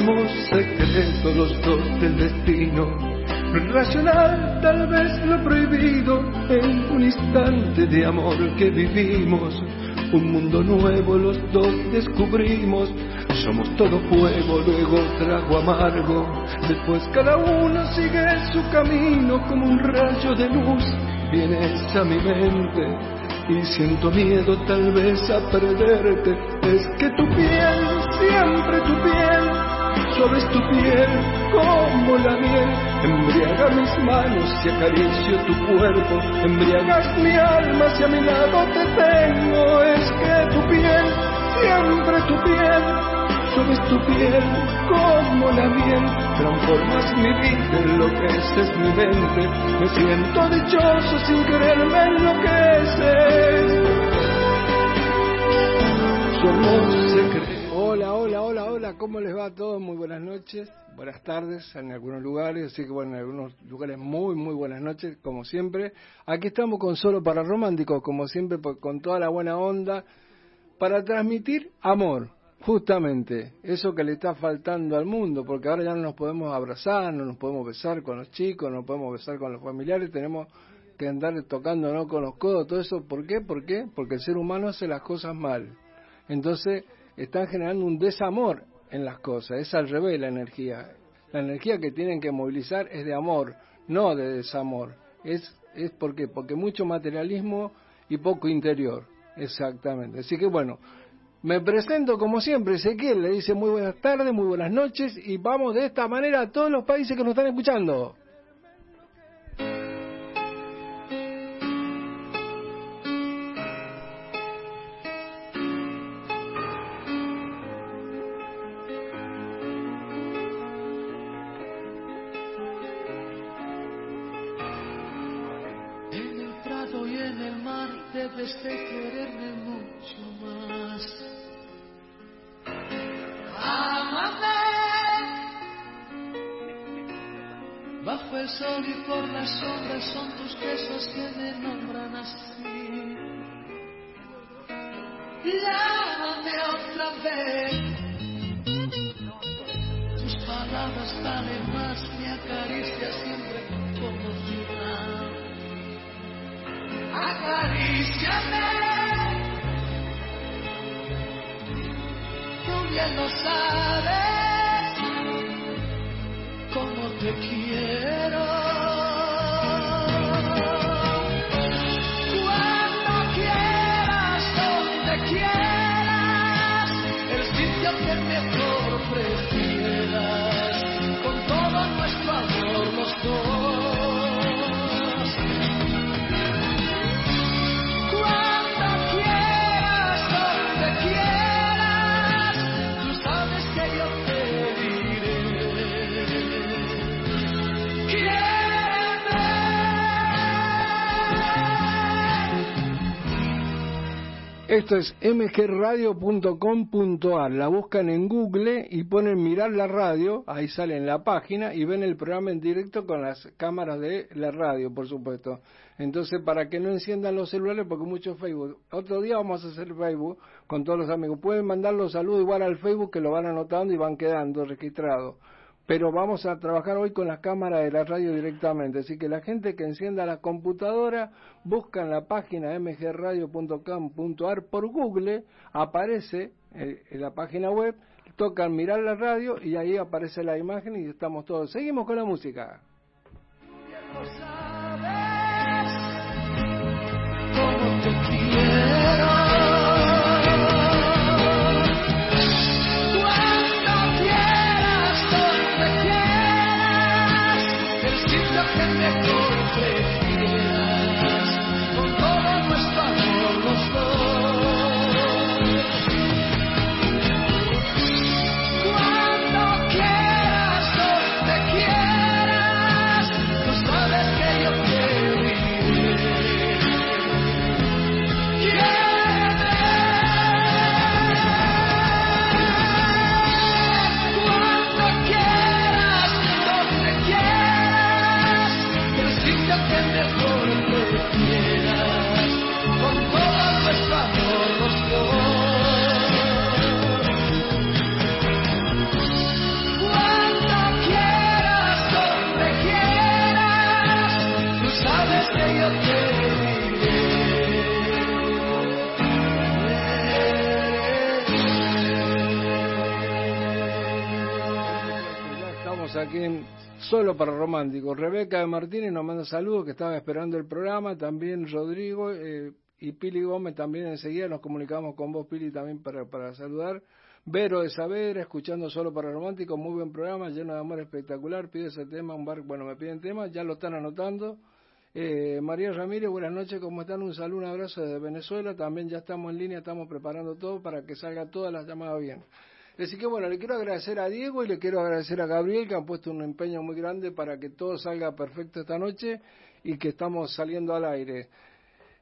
Somos secretos los dos del destino. Lo irracional, tal vez lo prohibido, en un instante de amor que vivimos. Un mundo nuevo los dos descubrimos. Somos todo fuego, luego trago amargo. Después cada uno sigue su camino como un rayo de luz. Vienes a mi mente y siento miedo tal vez a perderte. Es que tu piel, siempre tu piel, sobre tu piel como la miel, embriaga mis manos y acaricio tu cuerpo, embriagas mi alma si a mi lado te tengo. Es que tu piel, siempre tu piel, sobre tu piel como la miel, transformas mi vida, enloqueces mi mente, me siento dichoso sin quererme enloqueces. Somos secretos. Hola, hola, ¿cómo les va a todos? Muy buenas noches, buenas tardes en algunos lugares, así que bueno, en algunos lugares muy, muy buenas noches, como siempre. Aquí estamos con Solo para Románticos, como siempre, con toda la buena onda, para transmitir amor, justamente, eso que le está faltando al mundo, porque ahora ya no nos podemos abrazar, no nos podemos besar con los chicos, no nos podemos besar con los familiares, tenemos que andar tocándonos con los codos, todo eso, ¿por qué? ¿Por qué? Porque el ser humano hace las cosas mal. Entonces, están generando un desamor en las cosas, es al revés la energía. La energía que tienen que movilizar es de amor, no de desamor. Es, es porque, porque mucho materialismo y poco interior. Exactamente. Así que bueno, me presento como siempre, Ezequiel, le dice muy buenas tardes, muy buenas noches y vamos de esta manera a todos los países que nos están escuchando. De quererme mucho más. Amame. Bajo el sol y por las sombras son tus besos que me nombran así. Llámame otra vez. Tus palabras valen más, me acaricia siempre lo sabes cómo te quiero. Esto es mgradio.com.ar. La buscan en Google y ponen mirar la radio, ahí sale en la página y ven el programa en directo con las cámaras de la radio, por supuesto. Entonces, para que no enciendan los celulares, porque mucho Facebook. Otro día vamos a hacer Facebook con todos los amigos. Pueden mandar los saludos igual al Facebook que lo van anotando y van quedando registrados. Pero vamos a trabajar hoy con las cámaras de la radio directamente. Así que la gente que encienda la computadora, busca en la página mgradio.com.ar por Google, aparece eh, en la página web, tocan mirar la radio y ahí aparece la imagen y estamos todos. Seguimos con la música. Aquí en Solo para Románticos. Rebeca de Martínez nos manda saludos, que estaba esperando el programa. También Rodrigo eh, y Pili Gómez también enseguida nos comunicamos con vos, Pili, también para, para saludar. Vero de Saavedra, escuchando Solo para Románticos, muy buen programa, lleno de amor espectacular. Pide ese tema, un bar, bueno, me piden tema, ya lo están anotando. Eh, María Ramírez, buenas noches, ¿cómo están? Un saludo, un abrazo desde Venezuela. También ya estamos en línea, estamos preparando todo para que salga todas las llamadas bien. Así que bueno, le quiero agradecer a Diego y le quiero agradecer a Gabriel que han puesto un empeño muy grande para que todo salga perfecto esta noche y que estamos saliendo al aire.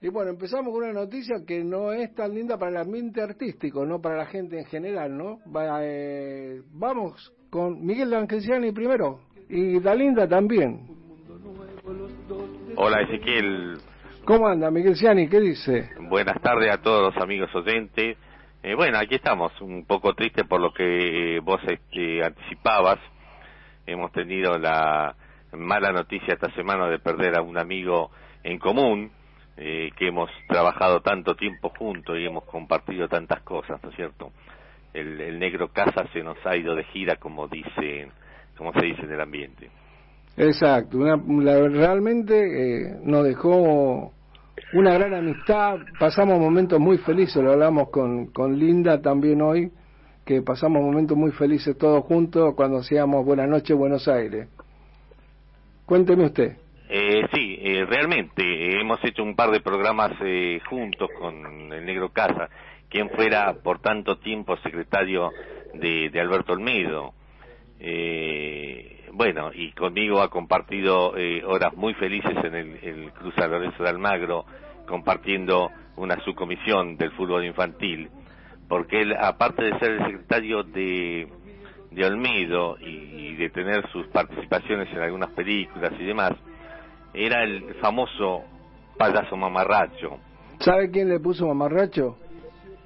Y bueno, empezamos con una noticia que no es tan linda para el ambiente artístico, no para la gente en general, ¿no? Eh, vamos con Miguel Angesiani primero y Dalinda también. Hola Ezequiel. ¿Cómo anda Miguel Ciani? ¿Qué dice? Buenas tardes a todos los amigos oyentes. Eh, bueno, aquí estamos, un poco triste por lo que eh, vos este, anticipabas. Hemos tenido la mala noticia esta semana de perder a un amigo en común, eh, que hemos trabajado tanto tiempo juntos y hemos compartido tantas cosas, ¿no es cierto? El, negro Casa se nos ha ido de gira, como dicen, como se dice en el ambiente. Exacto, realmente nos dejó una gran amistad, pasamos momentos muy felices, lo hablamos con, con Linda también hoy, que pasamos momentos muy felices todos juntos cuando hacíamos Buenas noches Buenos Aires. Cuénteme usted. Eh, sí, eh, realmente hemos hecho un par de programas eh, juntos con el Negro Casa, quien fuera por tanto tiempo secretario de, de Alberto Olmedo. Bueno, y conmigo ha compartido horas muy felices en el, el Cruz Lorenzo de Almagro, compartiendo una subcomisión del fútbol infantil, porque él, aparte de ser el secretario de, de Olmedo y, de tener sus participaciones en algunas películas y demás, era el famoso payaso mamarracho. ¿Sabe quién le puso mamarracho?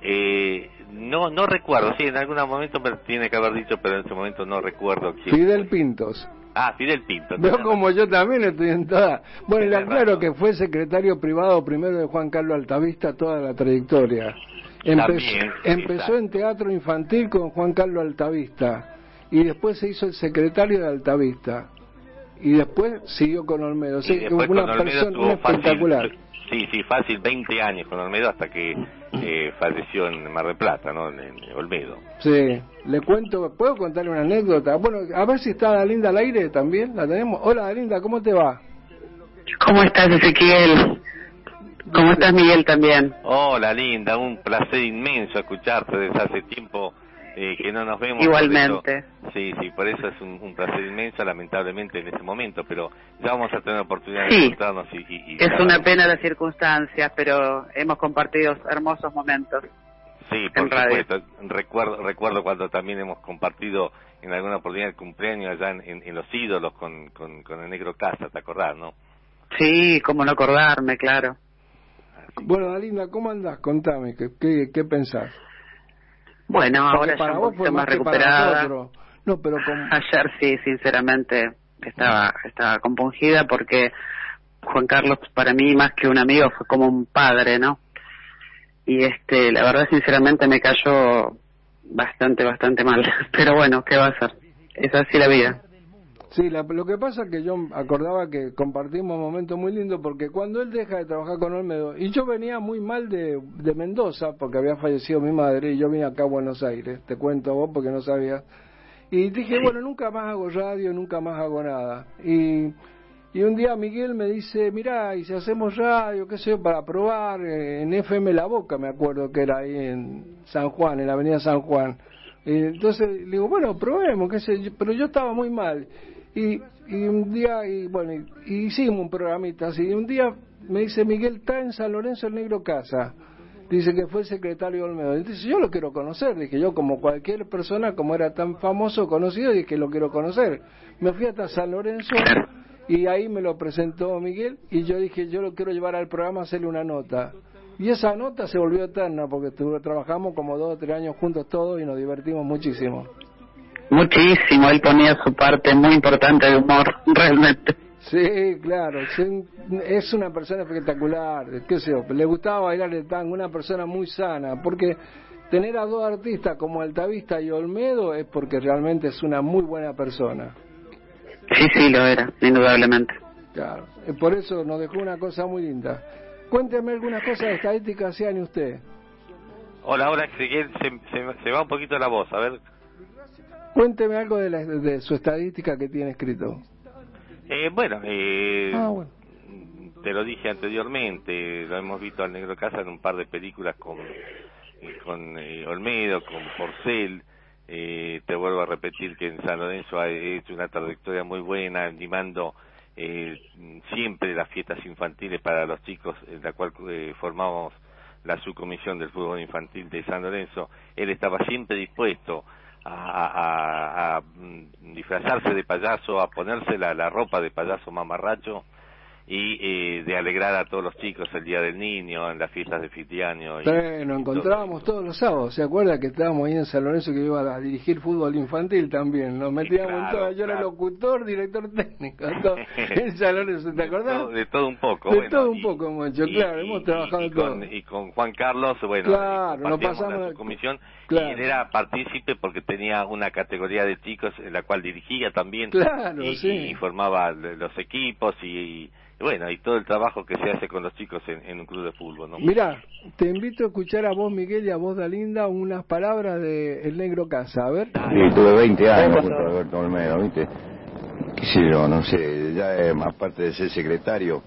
Eh, no, no recuerdo, sí, en algún momento me tiene que haber dicho, pero en ese momento no recuerdo quién. Fidel Pintos. Ah, Fidel Pinto. Veo como yo también estoy en toda. Bueno, le aclaro que fue secretario privado primero de Juan Carlos Altavista toda la trayectoria. empezó en teatro infantil con Juan Carlos Altavista y después se hizo el secretario de Altavista y después siguió con Olmedo. Sí, una persona espectacular. Sí, sí, fácil, 20 años con Olmedo hasta que eh, falleció en Mar del Plata, ¿no? En, Olmedo. Sí, le cuento, ¿puedo contarle una anécdota? Bueno, a ver si está Dalinda al aire también, la tenemos. Hola Dalinda, ¿cómo te va? ¿Cómo estás, Ezequiel? ¿Cómo estás, Miguel, también? Hola, Linda, un placer inmenso escucharte desde hace tiempo eh, que no nos vemos. Igualmente. sí, sí, por eso es un, placer inmenso, lamentablemente en este momento, pero ya vamos a tener oportunidad de encontrarnos. Y, es una pena las circunstancias, pero hemos compartido hermosos momentos. Sí, por supuesto. Recuerdo, recuerdo cuando también hemos compartido en alguna oportunidad el cumpleaños allá en, Los Ídolos con, con, el Negro Casa, ¿te acordás, no? Sí, cómo no acordarme, claro. Bueno, Alinda, ¿cómo andás? Contame, ¿qué, qué, qué pensás? Bueno, ahora ya un poquito más recuperada. No, pero Ayer sí, sinceramente, estaba, estaba compungida porque Juan Carlos para mí más que un amigo fue como un padre, ¿no? Y este, la verdad sinceramente me cayó bastante, bastante mal. Pero bueno, ¿qué va a ser? Es así la vida. Sí, lo que pasa es que yo acordaba que compartimos momentos muy lindos porque cuando él deja de trabajar con Olmedo, y yo venía muy mal de, de Mendoza porque había fallecido mi madre y yo vine acá a Buenos Aires, te cuento vos porque no sabía. Y dije, bueno, nunca más hago radio, nunca más hago nada. Y, y un día Miguel me dice, mira, y si hacemos radio, qué sé yo, para probar eh, en FM La Boca, me acuerdo que era ahí en San Juan, en la avenida San Juan. Y entonces le digo, bueno, probemos, qué sé yo, pero yo estaba muy mal. Y, y un día, y bueno, y, hicimos un programita así, y un día me dice Miguel, está en San Lorenzo el Negro Casa. Dice que fue el secretario Olmedo. Dice, yo lo quiero conocer. Dije, yo como cualquier persona, como era tan famoso, conocido, dije, lo quiero conocer. Me fui hasta San Lorenzo y ahí me lo presentó Miguel y yo dije, yo lo quiero llevar al programa, hacerle una nota. Y esa nota se volvió eterna porque trabajamos como dos o tres años juntos todos y nos divertimos muchísimo. Muchísimo, él ponía su parte muy importante de humor, realmente. Sí, claro, es una persona espectacular, qué sé yo, le gustaba bailar el tango, una persona muy sana, porque tener a dos artistas como Altavista y Olmedo es porque realmente es una muy buena persona. Sí, sí, lo era, indudablemente. Claro, eh, por eso nos dejó una cosa muy linda. Cuénteme algunas cosas de estadística, sean usted. Hola, hola, se, se, se, va un poquito la voz, a ver. Cuénteme algo de, la, de su estadística que tiene escrito. Eh, bueno, eh, ah, bueno, te lo dije anteriormente, lo hemos visto al Negro Casa en un par de películas con, con eh, Olmedo, con Porcel. Eh, te vuelvo a repetir que en San Lorenzo ha hecho una trayectoria muy buena, animando eh, siempre las fiestas infantiles para los chicos, en la cual eh, formamos la subcomisión del fútbol infantil de San Lorenzo. Él estaba siempre dispuesto a, mm, disfrazarse de payaso, a ponerse la, la ropa de payaso mamarracho y eh, de alegrar a todos los chicos el Día del Niño, en las fiestas de fin de año. nos encontrábamos todos los sábados, ¿se acuerda que estábamos ahí en San Lorenzo que iba a dirigir fútbol infantil también? Nos metíamos en todo, yo era locutor, director técnico, en San Lorenzo, ¿te acordás? De todo, un poco. De todo un poco, mucho, claro, hemos trabajado y, con, Y con Juan Carlos, bueno, claro, nos pasamos la comisión y él era partícipe porque tenía una categoría de chicos en la cual dirigía también claro, y, sí. y formaba los equipos y bueno, y todo el trabajo que se hace con los chicos en, un club de fútbol, ¿no? Mira, te invito a escuchar a vos, Miguel, y a vos, Dalinda, unas palabras de El Negro Casa, a ver. Sí, tuve 20 años junto a Alberto Olmedo, ¿viste? Qué sé yo, no sé, ya es más parte de ser secretario,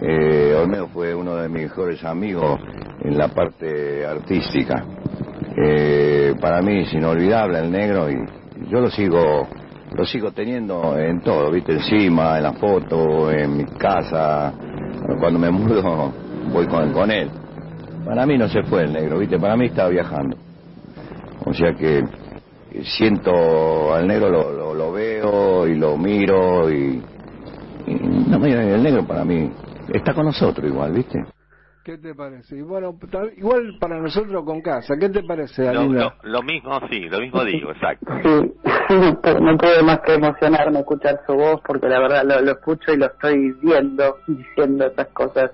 eh, Olmedo fue uno de mis mejores amigos en la parte artística. Eh, para mí es inolvidable el negro y yo lo sigo lo sigo teniendo en todo, ¿viste? Encima, en la foto, en mi casa. Cuando me mudo, voy con, con él. Para mí no se fue el negro, ¿viste? Para mí estaba viajando. O sea que siento al negro, lo, lo, veo y lo miro y, y no, el negro para mí está con nosotros igual, ¿viste? ¿Qué te parece? Y bueno, igual para nosotros con casa, ¿qué te parece, lo, lo, mismo, sí, lo mismo digo, exacto. Sí, no puedo más que emocionarme escuchar su voz, porque la verdad lo, escucho y lo estoy viendo, diciendo esas cosas.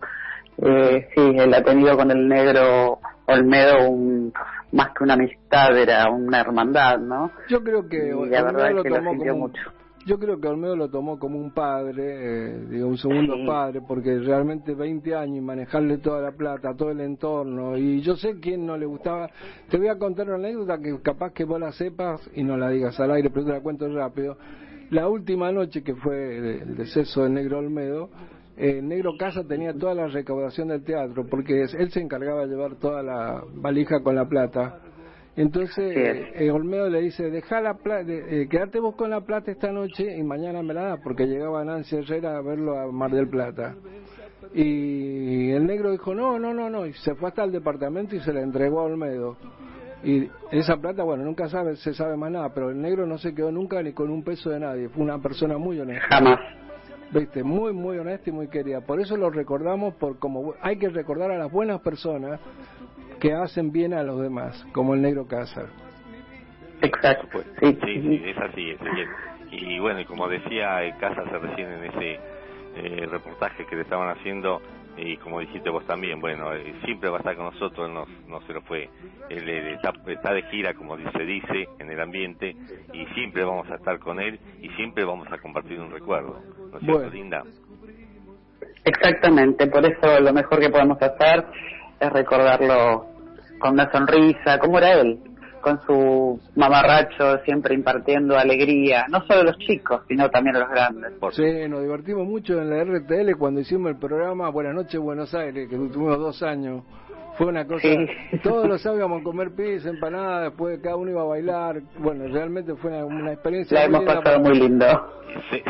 Eh, sí, él ha tenido con el negro Olmedo un, más que una amistad, era una hermandad, ¿no? Yo creo que la verdad es que lo sintió mucho yo creo que Olmedo lo tomó como un padre, eh, digo, un segundo padre, porque realmente 20 años y manejarle toda la plata, todo el entorno, y yo sé quién no le gustaba. Te voy a contar una anécdota que capaz que vos la sepas y no la digas al aire, pero te la cuento rápido. La última noche que fue el deceso del negro Olmedo, eh, Negro Casa tenía toda la recaudación del teatro, porque él se encargaba de llevar toda la valija con la plata entonces eh, Olmedo le dice, deja la plata, eh, quédate vos con la plata esta noche y mañana me la da, porque llegaba Nancy Herrera a verlo a Mar del Plata. Y el negro dijo, no, no, no, no, y se fue hasta el departamento y se la entregó a Olmedo. Y esa plata, bueno, nunca sabe, se sabe más nada, pero el negro no se quedó nunca ni con un peso de nadie, fue una persona muy honesta. Jamás. Viste, muy, muy honesta y muy querida. Por eso lo recordamos, por como hay que recordar a las buenas personas que hacen bien a los demás, como el negro Cázar. Exacto, pues, sí. sí, es así, es Y bueno, y como decía Cázar recién en ese eh, reportaje que le estaban haciendo, y como dijiste vos también, bueno, eh, siempre va a estar con nosotros, no, no se lo fue. Él, está, está, de gira, como se dice, en el ambiente, y siempre vamos a estar con él, y siempre vamos a compartir un recuerdo. ¿No es cierto, Linda? Exactamente, por eso lo mejor que podemos hacer es recordarlo con una sonrisa, como era él, con su mamarracho siempre impartiendo alegría, no solo a los chicos, sino también a los grandes. Sí, nos divertimos mucho en la RTL cuando hicimos el programa Buenas noches Buenos Aires, que tuvimos dos años. Fue una cosa, todos los sábados íbamos a comer pizza, empanadas, después cada uno iba a bailar. Bueno, realmente fue una, experiencia. La hemos pasado muy lindo.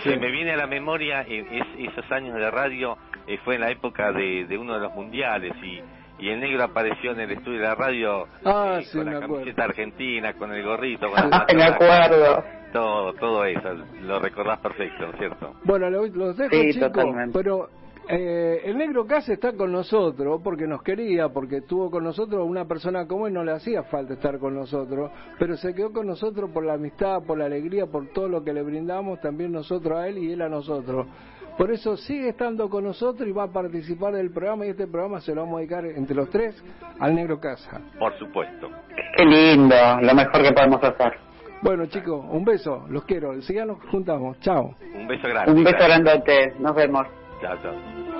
Se, me viene a la memoria esos años de radio, eh, fue en la época de, de uno de los mundiales y y el negro apareció en el estudio de la radio ah, con la camiseta argentina, con el gorrito, con la Me acuerdo. Todo, todo eso, lo recordás perfecto, ¿no es cierto? Bueno, los dejo chicos, pero eh, el negro casi está con nosotros porque nos quería, porque estuvo con nosotros una persona como él, no le hacía falta estar con nosotros, pero se quedó con nosotros por la amistad, por la alegría, por todo lo que le brindamos, también nosotros a él y él a nosotros. Por eso sigue estando con nosotros y va a participar del programa y este programa se lo vamos a dedicar entre los tres al Negro Casa. Por supuesto. Qué lindo, lo mejor que podemos hacer. Bueno, chicos, un beso, los quiero. Enseguida nos juntamos. Chao. Un beso grande. Un beso grandote. Nos vemos. Chao, chao.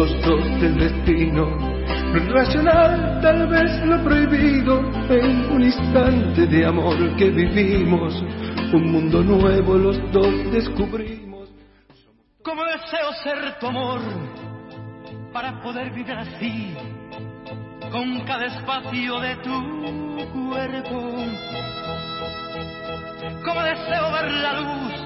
Los dos del destino, lo irracional, tal vez lo prohibido, en un instante de amor que vivimos, un mundo nuevo los dos descubrimos. Como deseo ser tu amor para poder vivir así, con cada espacio de tu cuerpo. Como deseo ver la luz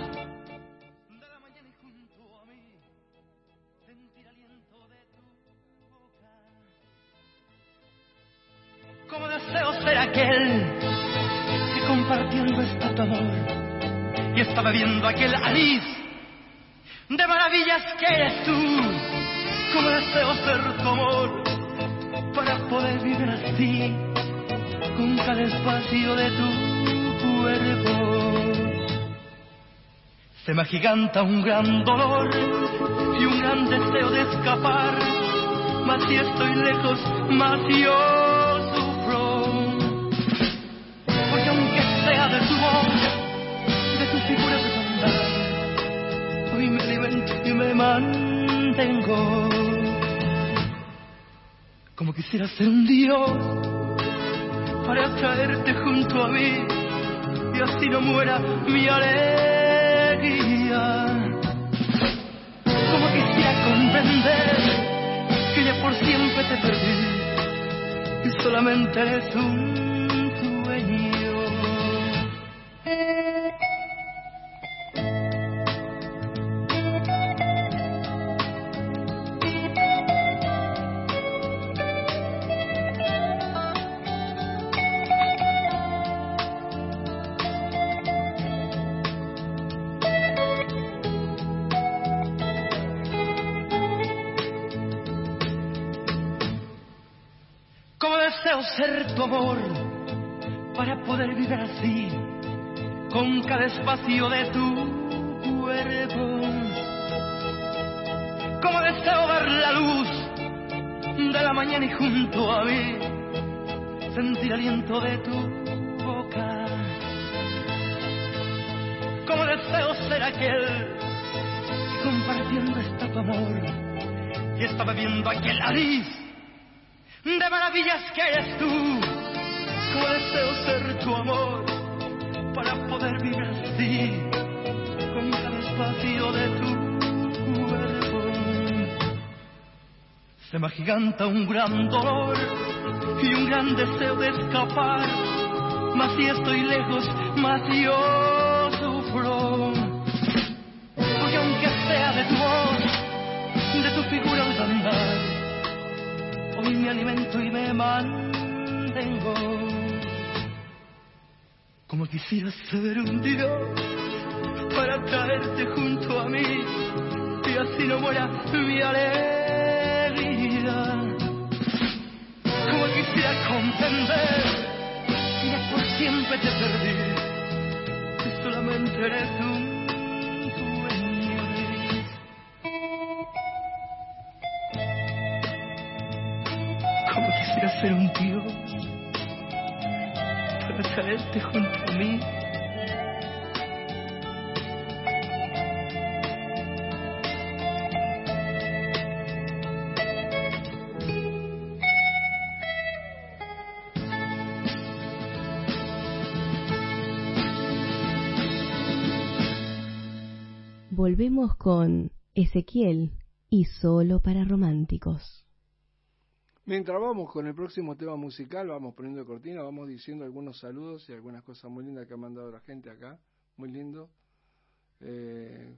Como deseo ser aquel que compartiendo está tu amor y estaba viendo aquel anís de maravillas que eres tú. Como deseo ser tu amor para poder vivir así con cada espacio de tu cuerpo. Se me agiganta un gran dolor y un gran deseo de escapar. Mas si estoy lejos, más yo de tu figura de hoy me alimento y me mantengo. Como quisiera ser un Dios para traerte junto a mí y así no muera mi alegría. Como quisiera comprender que ya por siempre te perdí y solamente eres un Deseo ser tu amor para poder vivir así con cada espacio de tu cuerpo. Como deseo ver la luz de la mañana y junto a mí sentir aliento de tu boca. Como deseo ser aquel que compartiendo está tu amor y estaba viendo aquel de maravillas que eres tú. Como deseo ser tu amor para poder vivir así con cada espacio de tu cuerpo. Se me agiganta un gran dolor y un gran deseo de escapar. Mas si estoy lejos, más yo quisiera ser un Dios para traerte junto a mí y así no muera mi alegría. Como quisiera comprender que ya por siempre te perdí y solamente eres un. Como quisiera ser un Dios para traerte junto Volvemos con Ezequiel y solo para románticos. Mientras vamos con el próximo tema musical, vamos poniendo cortina, vamos diciendo algunos saludos y algunas cosas muy lindas que ha mandado la gente acá. Muy lindo. Eh...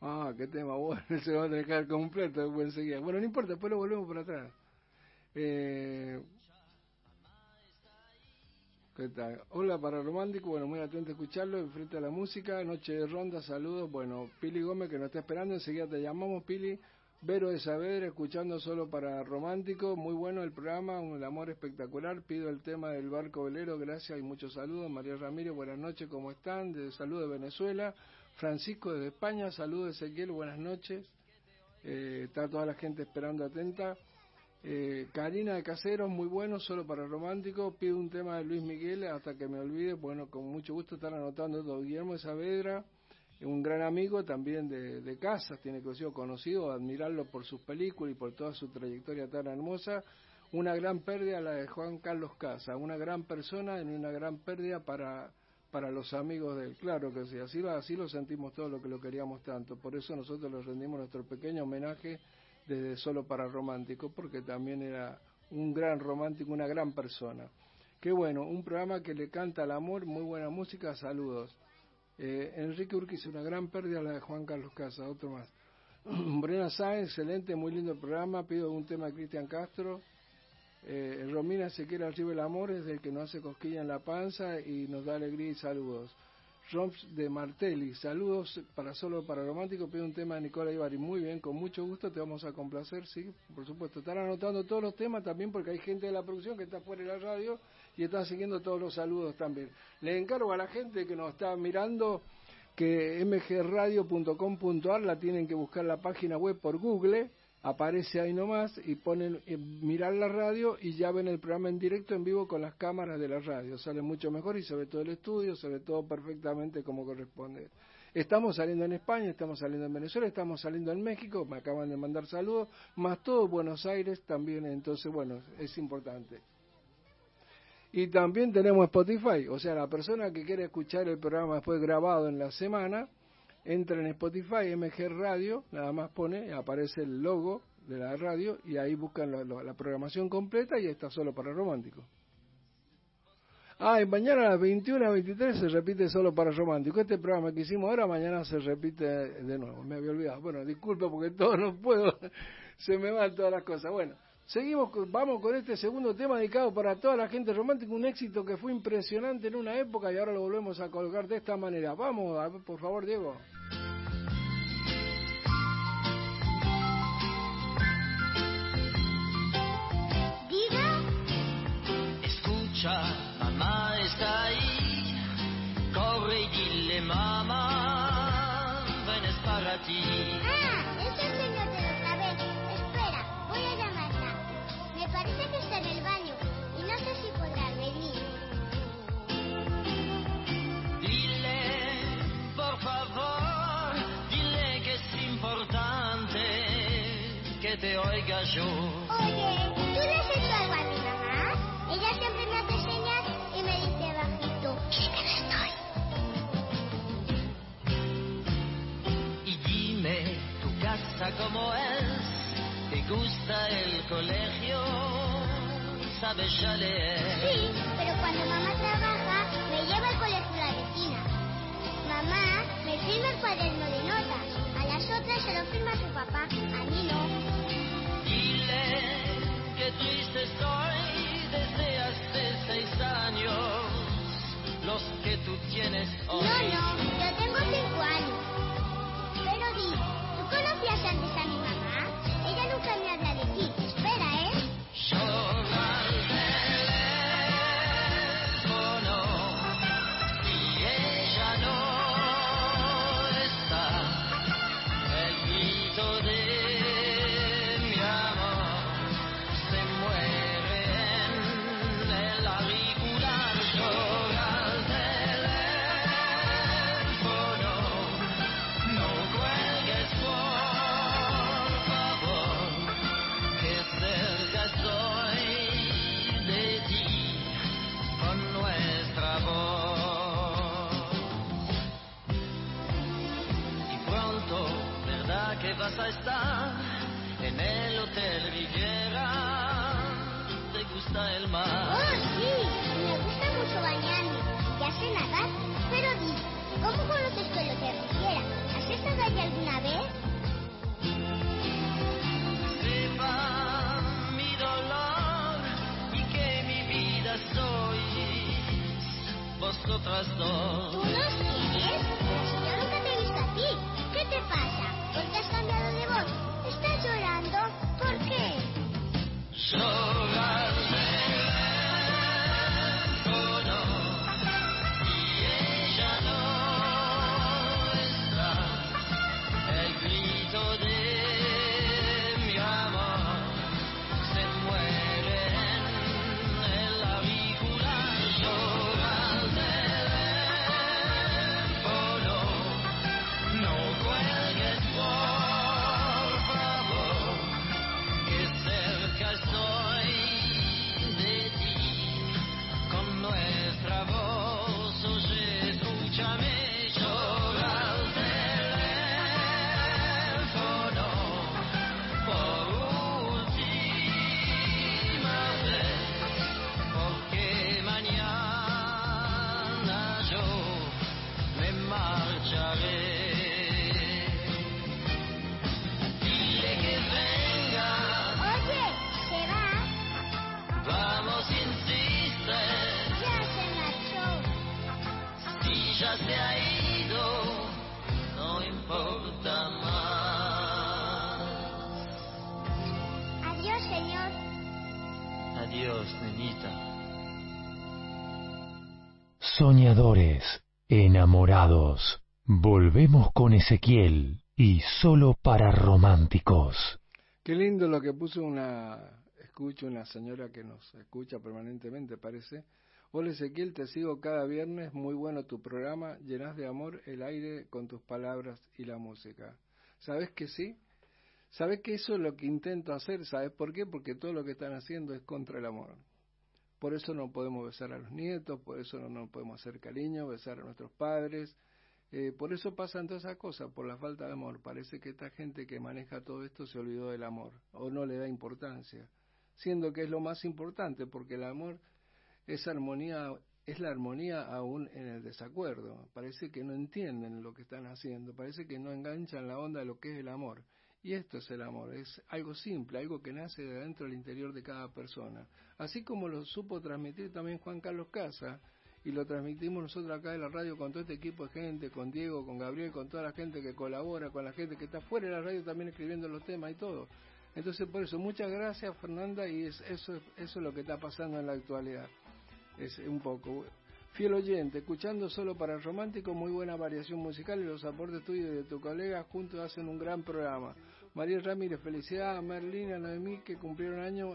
Ah, qué tema bueno, se va a tener completo después enseguida. Bueno, no importa, después lo volvemos para atrás. Eh... Hola para Romántico, bueno, muy atento a escucharlo, enfrente a la música, noche de ronda, saludos. Bueno, Pili Gómez que nos está esperando, enseguida te llamamos, Pili. Vero de Saber, escuchando solo para Romántico, muy bueno el programa, un amor espectacular. Pido el tema del barco velero, gracias y muchos saludos. María Ramírez, buenas noches, ¿cómo están? De Salud de Venezuela. Francisco desde España, saludos Ezequiel, buenas noches. Eh, está toda la gente esperando atenta. Eh, Karina de Caseros, muy bueno, solo para romántico. Pido un tema de Luis Miguel hasta que me olvide. Bueno, con mucho gusto estar anotando todo. Guillermo de Saavedra, un gran amigo también de, de casa, tiene que ser conocido, admirarlo por sus películas y por toda su trayectoria tan hermosa. Una gran pérdida la de Juan Carlos Casa, una gran persona en una gran pérdida para para los amigos de él. Claro que sí, así, así lo sentimos todos lo que lo queríamos tanto. Por eso nosotros le rendimos nuestro pequeño homenaje desde Solo para Romántico, porque también era un gran romántico, una gran persona. Qué bueno, un programa que le canta al amor, muy buena música, saludos. Eh, Enrique Urquiz, una gran pérdida la de Juan Carlos Casa, otro más. Brena Sáenz, excelente, muy lindo programa, pido un tema de Cristian Castro. Eh, Romina se quiere arriba el amor, es el que nos hace cosquilla en la panza y nos da alegría y saludos. Roms de Martelli, saludos para solo para romántico, pido un tema de Nicola Ibarri, muy bien, con mucho gusto te vamos a complacer, sí, por supuesto, están anotando todos los temas también porque hay gente de la producción que está fuera de la radio y están siguiendo todos los saludos también. Le encargo a la gente que nos está mirando que mgradio.com.ar la tienen que buscar la página web por Google aparece ahí nomás y ponen eh, mirar la radio y ya ven el programa en directo en vivo con las cámaras de la radio. Sale mucho mejor y se ve todo el estudio, se ve todo perfectamente como corresponde. Estamos saliendo en España, estamos saliendo en Venezuela, estamos saliendo en México, me acaban de mandar saludos, más todo Buenos Aires también, entonces bueno, es importante. Y también tenemos Spotify, o sea, la persona que quiere escuchar el programa después grabado en la semana, entra en Spotify, MG Radio, nada más pone, aparece el logo de la radio y ahí buscan la, programación completa y está solo para romántico. Ah, y mañana a las 21 a 23 se repite solo para romántico. Este programa que hicimos ahora, mañana se repite de nuevo. Me había olvidado. Bueno, disculpa porque todo no puedo. se me van todas las cosas. Bueno, Seguimos, vamos con este segundo tema dedicado para toda la gente romántica, un éxito que fue impresionante en una época y ahora lo volvemos a colgar de esta manera. Vamos, a ver, por favor, Diego. Diga. Escucha, te oiga yo. Oye, ¿tú le has hecho algo a mi mamá? Ella siempre me hace señas y me dice bajito, que no estoy. Y dime, tu casa como es, te gusta el colegio, sabes ya leer. Sí, pero cuando mamá trabaja, me lleva al colegio la vecina. Mamá me firma el cuaderno de notas. A las otras se lo firma su papá, a mí no. Triste estoy desde hace seis años, los que tú tienes hoy. No, no, yo tengo cinco años. Pero di, ¿tú conocías a está en el Hotel Riviera. ¿Te gusta el mar? Oh, sí, me gusta mucho bañarme. Ya sé nadar, pero di, ¿cómo conoces tú el Hotel Riviera? ¿Has estado allí alguna vez? Sepa mi dolor y que mi vida sois vosotras dos. ¿Tú no enamorados. Volvemos con Ezequiel y solo para románticos. Qué lindo lo que puso una, escucho una señora que nos escucha permanentemente, parece. Hola Ezequiel, te sigo cada viernes, muy bueno tu programa, llenas de amor el aire con tus palabras y la música. ¿Sabes que sí? ¿Sabes que eso es lo que intento hacer? ¿Sabes por qué? Porque todo lo que están haciendo es contra el amor. Por eso no podemos besar a los nietos, por eso no, no podemos hacer cariño, besar a nuestros padres. Eh, por eso pasan todas esas cosas, por la falta de amor. Parece que esta gente que maneja todo esto se olvidó del amor o no le da importancia, siendo que es lo más importante, porque el amor es armonía, es la armonía aún en el desacuerdo. Parece que no entienden lo que están haciendo, parece que no enganchan la onda de lo que es el amor. Y esto es el amor, es algo simple, algo que nace de dentro del interior de cada persona. Así como lo supo transmitir también Juan Carlos Casa, y lo transmitimos nosotros acá en la radio con todo este equipo de gente, con Diego, con Gabriel, con toda la gente que colabora, con la gente que está fuera de la radio también escribiendo los temas y todo. Entonces, por eso, muchas gracias Fernanda y es, eso, eso es lo que está pasando en la actualidad. Es un poco. Fiel oyente, escuchando solo para el romántico, muy buena variación musical y los aportes tuyos y de tu colega juntos hacen un gran programa. María Ramírez, felicidades a Merlina, Noemí, que cumplieron año,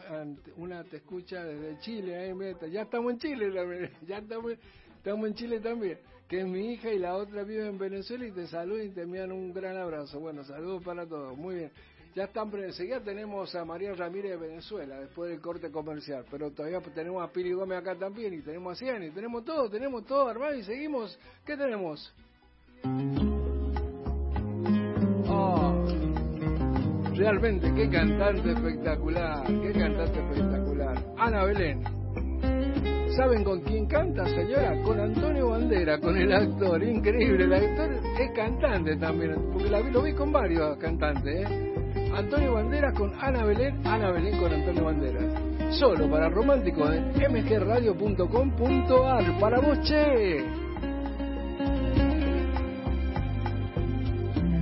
una te escucha desde Chile, eh, meta. ya estamos en Chile, ya estamos, estamos en Chile también, que es mi hija y la otra vive en Venezuela y te saludan y te envían un gran abrazo. Bueno, saludos para todos, muy bien. Ya están, enseguida tenemos a María Ramírez de Venezuela, después del corte comercial, pero todavía tenemos a Pili Gómez acá también, y tenemos a Cian, y tenemos todo, tenemos todo armado, y seguimos. ¿Qué tenemos? Oh, realmente, qué cantante espectacular, qué cantante espectacular. Ana Belén. ¿Saben con quién canta, señora? Con Antonio Bandera, con el actor, increíble. El actor es cantante también, porque la vi- lo vi con varios cantantes, ¿eh? Antonio Banderas con Ana Belén, Ana Belén con Antonio Banderas. Solo para románticos en mgradio.com.ar. Para vos, che.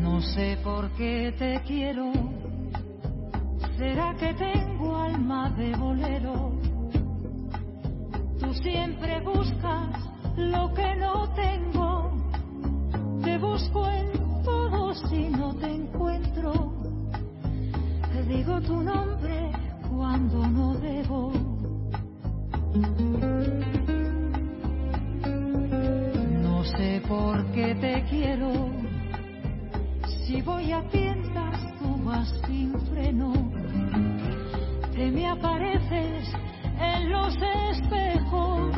No sé por qué te quiero. ¿Será que tengo alma de bolero? Tú siempre buscas lo que no tengo. Te busco en todo si no te encuentro. Digo tu nombre cuando no debo. No sé por qué te quiero. Si voy a tiendas, tú vas sin freno. Te me apareces en los espejos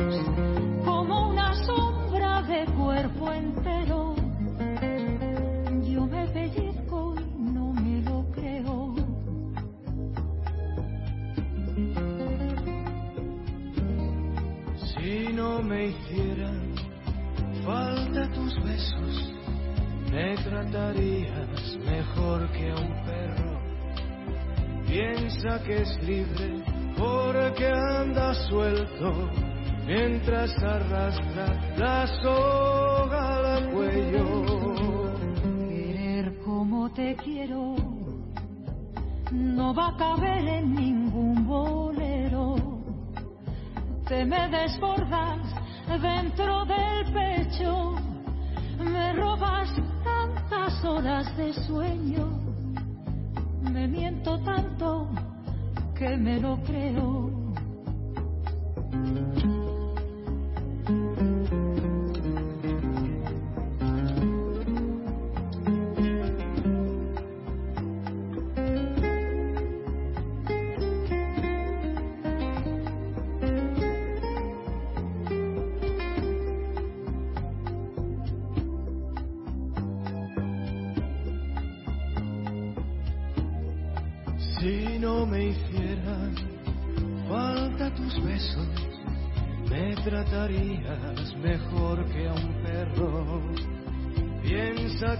como una sombra de cuerpo entero. Yo me pellizco no me hicieran falta tus besos, me tratarías mejor que a un perro. Piensa que es libre porque anda suelto mientras arrastra la soga al cuello. Querer como te quiero no va a caber en ningún bolero. Te me desbordas dentro del pecho, me robas tantas horas de sueño, me miento tanto que me lo creo.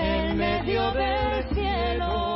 en medio del cielo.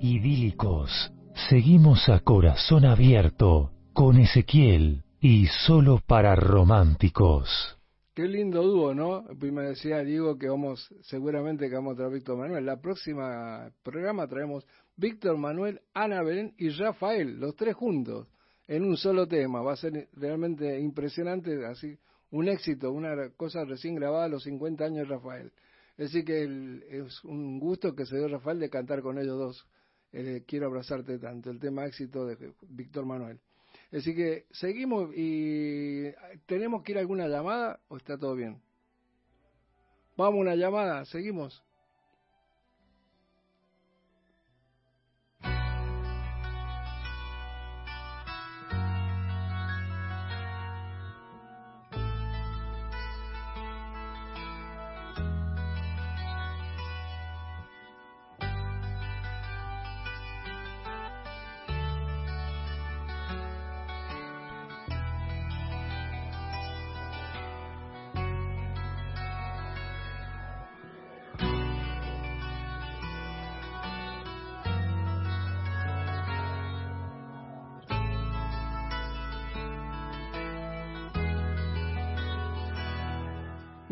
Idílicos, seguimos a corazón abierto con Ezequiel y solo para románticos. Qué lindo dúo, ¿no? Pues me decía Diego que vamos, seguramente que vamos a traer Víctor Manuel. La próxima programa traemos Víctor Manuel, Ana Belén y Rafael, los tres juntos, en un solo tema. Va a ser realmente impresionante, así, un éxito, una cosa recién grabada a los 50 años de Rafael. Así que el- es un gusto que se dio Rafael de cantar con ellos dos. Eh, quiero abrazarte tanto, el tema éxito de Víctor Manuel. Así que seguimos y tenemos que ir a alguna llamada o está todo bien. Vamos a una llamada, seguimos.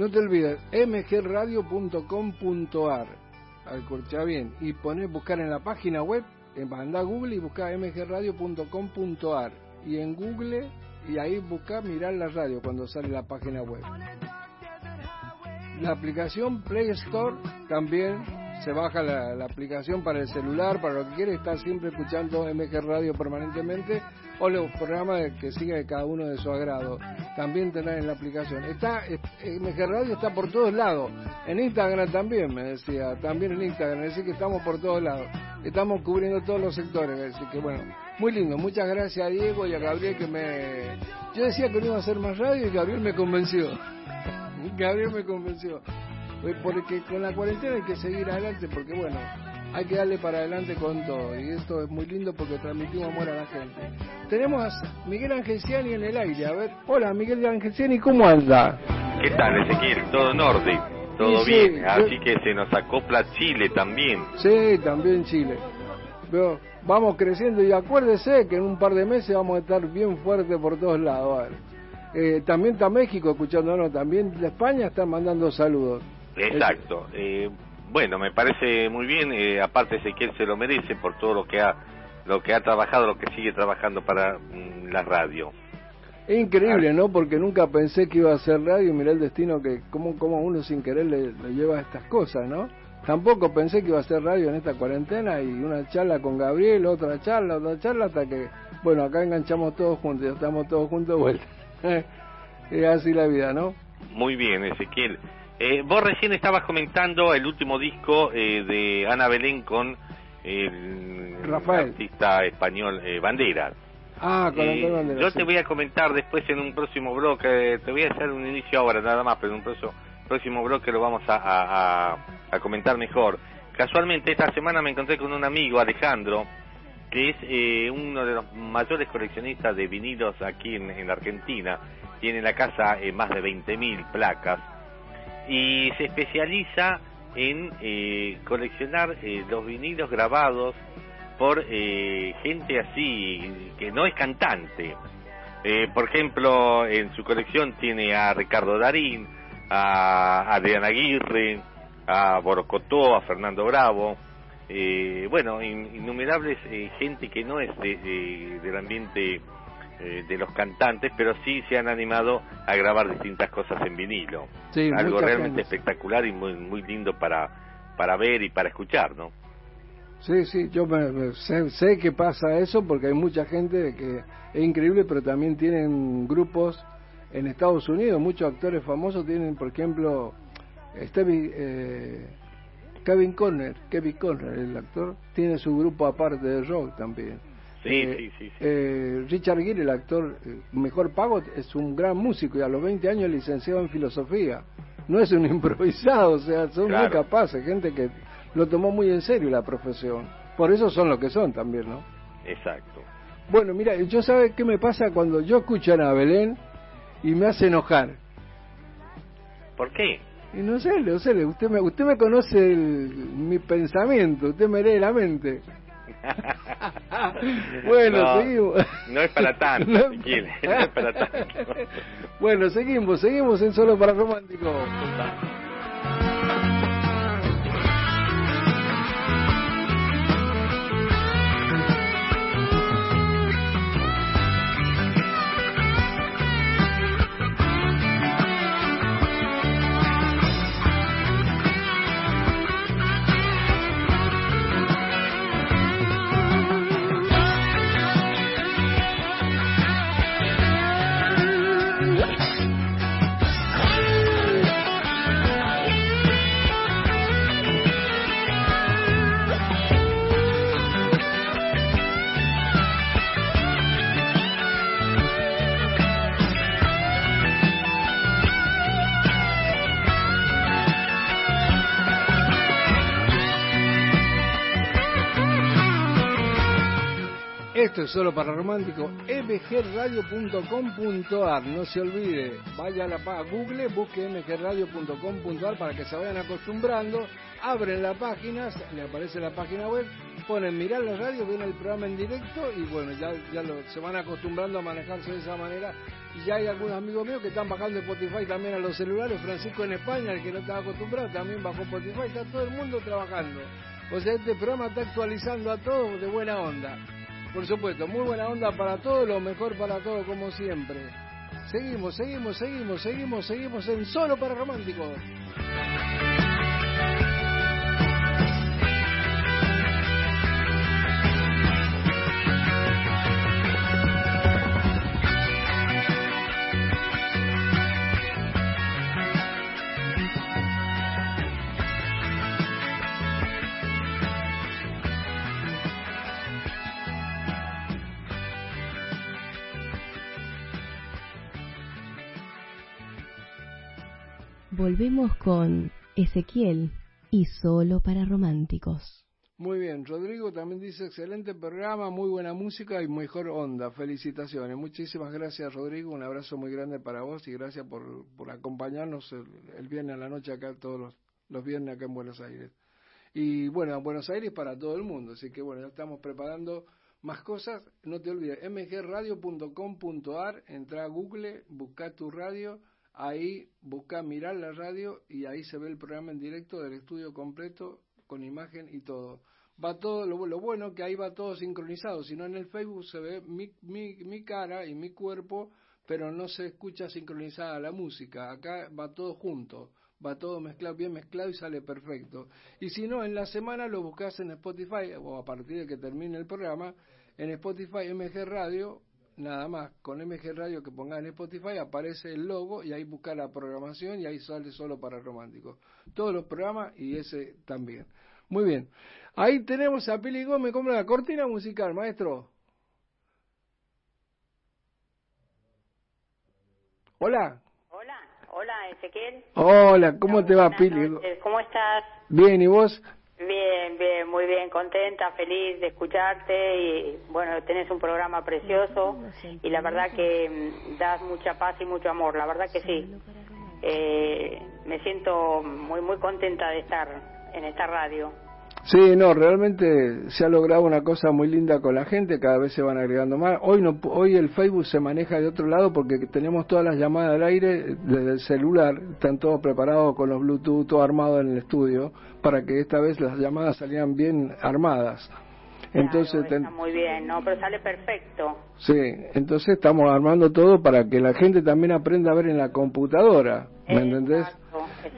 No te olvides, mgradio.com.ar. Escucha bien. Y poner, buscar en la página web, eh, anda a Google y busca mgradio.com.ar. Y en Google, y ahí busca mirar la radio cuando sale la página web. La aplicación Play Store también se baja la, aplicación para el celular, para lo que quiere estar siempre escuchando MG Radio permanentemente o los programas que siga de cada uno de su agrado. También tener en la aplicación. Está MG Radio está por todos lados. En Instagram también, me decía, también en Instagram, es decir que estamos por todos lados. Estamos cubriendo todos los sectores, así que bueno, muy lindo. Muchas gracias a Diego y a Gabriel que me yo decía que no iba a hacer más radio y Gabriel me convenció. Gabriel me convenció. Pues Porque con la cuarentena hay que seguir adelante, porque bueno, hay que darle para adelante con todo. Y esto es muy lindo porque transmitimos amor a la gente. Tenemos a Miguel Angesiani en el aire. A ver, hola Miguel Angesiani, ¿cómo anda? ¿Qué tal, Ezequiel? Todo en orden, todo Sí, sí, bien. yo- Así que se nos acopla Chile también. Sí, también Chile. Pero vamos creciendo y acuérdese que en un par de meses vamos a estar bien fuertes por todos lados. a ver. Eh, también está México escuchándonos, también España están mandando saludos. Exacto. Eh, bueno, me parece muy bien. eh, aparte, Ezequiel se lo merece por todo lo que ha lo que ha trabajado, lo que sigue trabajando para mm, la radio. Es increíble, ¿no? Porque nunca pensé que iba a hacer radio y mirá el destino que, como, como uno sin querer le, le lleva a estas cosas, ¿no? Tampoco pensé que iba a hacer radio en esta cuarentena y una charla con Gabriel, otra charla, otra charla, hasta que, bueno, acá enganchamos todos juntos, ya estamos todos juntos de vuelta. es así la vida, ¿no? Muy bien, Ezequiel. Eh, vos recién estabas comentando el último disco eh, de Ana Belén con el Rafael. artista español eh, Banderas. Ah, con Eh, Banderas, yo sí. te voy a comentar después en un próximo bloque, te voy a hacer un inicio ahora nada más, pero en un próximo, próximo bloque lo vamos a, a- comentar mejor. Casualmente esta semana me encontré con un amigo, Alejandro, que es eh, uno de los mayores coleccionistas de vinilos aquí en, en Argentina. Tiene en la casa eh, más de 20.000 placas y se especializa en eh, coleccionar eh, los vinilos grabados por eh, gente así que no es cantante. Eh, por ejemplo, en su colección tiene a Ricardo Darín, a Adrián Aguirre, a Borocotó, a Fernando Bravo, eh, bueno, in- innumerables eh, gente que no es de- de- del ambiente eh, de los cantantes, pero sí se han animado a grabar distintas cosas en vinilo. Sí, Algo realmente gente. espectacular y muy, muy lindo para, para ver y para escuchar, ¿no? Sí, sí, yo me- me- sé, sé que pasa eso porque hay mucha gente que es increíble, pero también tienen grupos en Estados Unidos, muchos actores famosos tienen, por ejemplo, Stevie, eh, Kevin Conner, Kevin Conner, el actor, tiene su grupo aparte de rock también. Sí, Eh, sí, sí, sí. eh, Richard Gere, el actor eh, mejor pago, es un gran músico y a los 20 años licenciado en filosofía. No es un improvisado, o sea, son muy capaces, gente que lo tomó muy en serio la profesión. Por eso son lo que son también, ¿no? Exacto. Bueno, mira, yo sabe qué me pasa cuando yo escucho a Ana Belén y me hace enojar. ¿Por qué? Y no sé, no sé, usted me, usted me conoce el- mi pensamiento, usted me lee la mente. Bueno, No, seguimos. No es para tanto, No- no es para tanto. Bueno, seguimos, seguimos en Solo para Romántico. Solo para romántico. mgradio.com.ar. No se olvide, vaya a la a Google, busque mgradio.com.ar para que se vayan acostumbrando. Abren la página, le aparece la página web, ponen mirar la radio, ven el programa en directo y bueno, ya, ya se van acostumbrando a manejarse de esa manera. Y ya hay algunos amigos míos que están bajando Spotify también a los celulares. Francisco en España, el que no estaba acostumbrado, también bajó Spotify. Está todo el mundo trabajando. O sea, este programa está actualizando a todos de buena onda. Por supuesto, muy buena onda para todos, lo mejor para todos como siempre. Seguimos, seguimos, seguimos, seguimos, seguimos en Solo para Románticos. Volvemos con Ezequiel y Solo para Románticos. Muy bien, Rodrigo también dice excelente programa, muy buena música y mejor onda. Felicitaciones. Muchísimas gracias, Rodrigo. Un abrazo muy grande para vos y gracias por, por acompañarnos el, viernes a la noche acá, todos los, los viernes acá en Buenos Aires. Y bueno, Buenos Aires para todo el mundo. Así que bueno, ya estamos preparando más cosas. No te olvides, mgradio.com.ar, entra a Google, busca tu radio, ahí busca mirar la radio y ahí se ve el programa en directo del estudio completo con imagen y todo. Va todo, lo, lo bueno que ahí va todo sincronizado, si no en el Facebook se ve mi, mi, mi cara y mi cuerpo, pero no se escucha sincronizada la música. Acá va todo junto, va todo mezclado, bien mezclado y sale perfecto. Y si no, en la semana lo buscas en Spotify o a partir de que termine el programa, en Spotify MG Radio, nada más, con MG Radio que pongas en Spotify aparece el logo y ahí busca la programación y ahí sale solo para románticos. Todos los programas y ese también. Muy bien. Ahí tenemos a Pili Gómez como la cortina musical, maestro. Hola. Hola, hola Ezequiel. Hola, ¿cómo te va, Pili? noches, ¿Cómo estás? Bien, ¿y vos? Bien, bien, muy bien, contenta, feliz de escucharte y bueno, tenés un programa precioso y la verdad que mm, das mucha paz y mucho amor, la verdad que sí. Eh, me siento muy, muy contenta de estar en esta radio. Sí, no, realmente se ha logrado una cosa muy linda con la gente, cada vez se van agregando más. Hoy no, hoy el Facebook se maneja de otro lado porque tenemos todas las llamadas al aire desde el celular, están todos preparados con los Bluetooth, todo armado en el estudio, para que esta vez las llamadas salieran bien armadas. Entonces, Está muy bien, ¿no? Pero sale perfecto. sí, entonces estamos armando todo para que la gente también aprenda a ver en la computadora, ¿me entendés?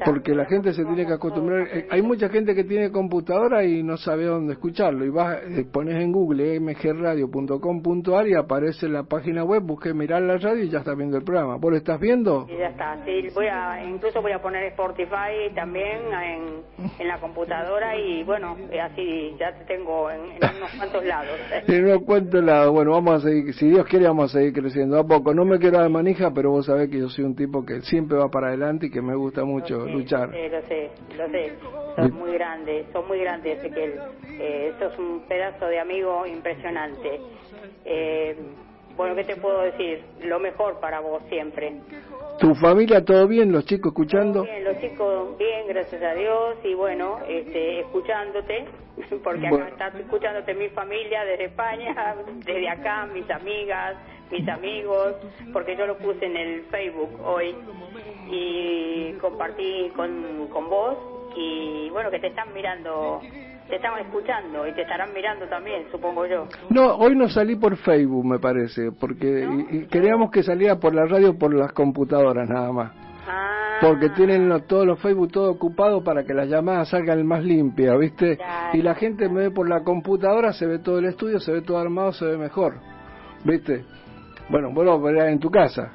Porque la gente se tiene que acostumbrar. eh, Hay mucha gente que tiene computadora y no sabe dónde escucharlo. Y vas, eh, pones en Google mgradio.com.ar y aparece la página web, busque mirar la radio y ya estás viendo el programa. ¿Vos lo estás viendo? Y ya está. Sí, voy a, incluso voy a poner Spotify también en, en la computadora y bueno, eh, así ya te tengo en, en unos cuantos lados. En unos cuantos lados. Bueno, vamos a seguir, si Dios quiere, vamos a seguir creciendo a poco. No me quiero dar manija, pero vos sabés que yo soy un tipo que siempre va para adelante y que me gusta mucho luchar. Sí, lo sé, lo sé. Sos muy grande, sos muy grande, Ezequiel. Eh, sos un pedazo de amigo impresionante. Eh, bueno, ¿qué te puedo decir? Lo mejor para vos siempre. ¿Tu familia todo bien? ¿Los chicos escuchando? Bien, los chicos bien, gracias a Dios, y bueno, este, escuchándote, porque acá está escuchándote mi familia desde España, desde acá, mis amigas, mis amigos, porque yo lo puse en el Facebook hoy y compartí con, con vos, y bueno, que te están mirando, te están escuchando y te estarán mirando también, supongo yo. No, hoy no salí por Facebook, me parece, porque y- y queríamos que saliera por la radio por las computadoras nada más. Porque tienen lo- todos los Facebook todo ocupado para que las llamadas salgan más limpias, ¿viste? Y la gente me ve por la computadora, se ve todo el estudio, se ve todo armado, se ve mejor, ¿viste? Bueno, verás en tu casa.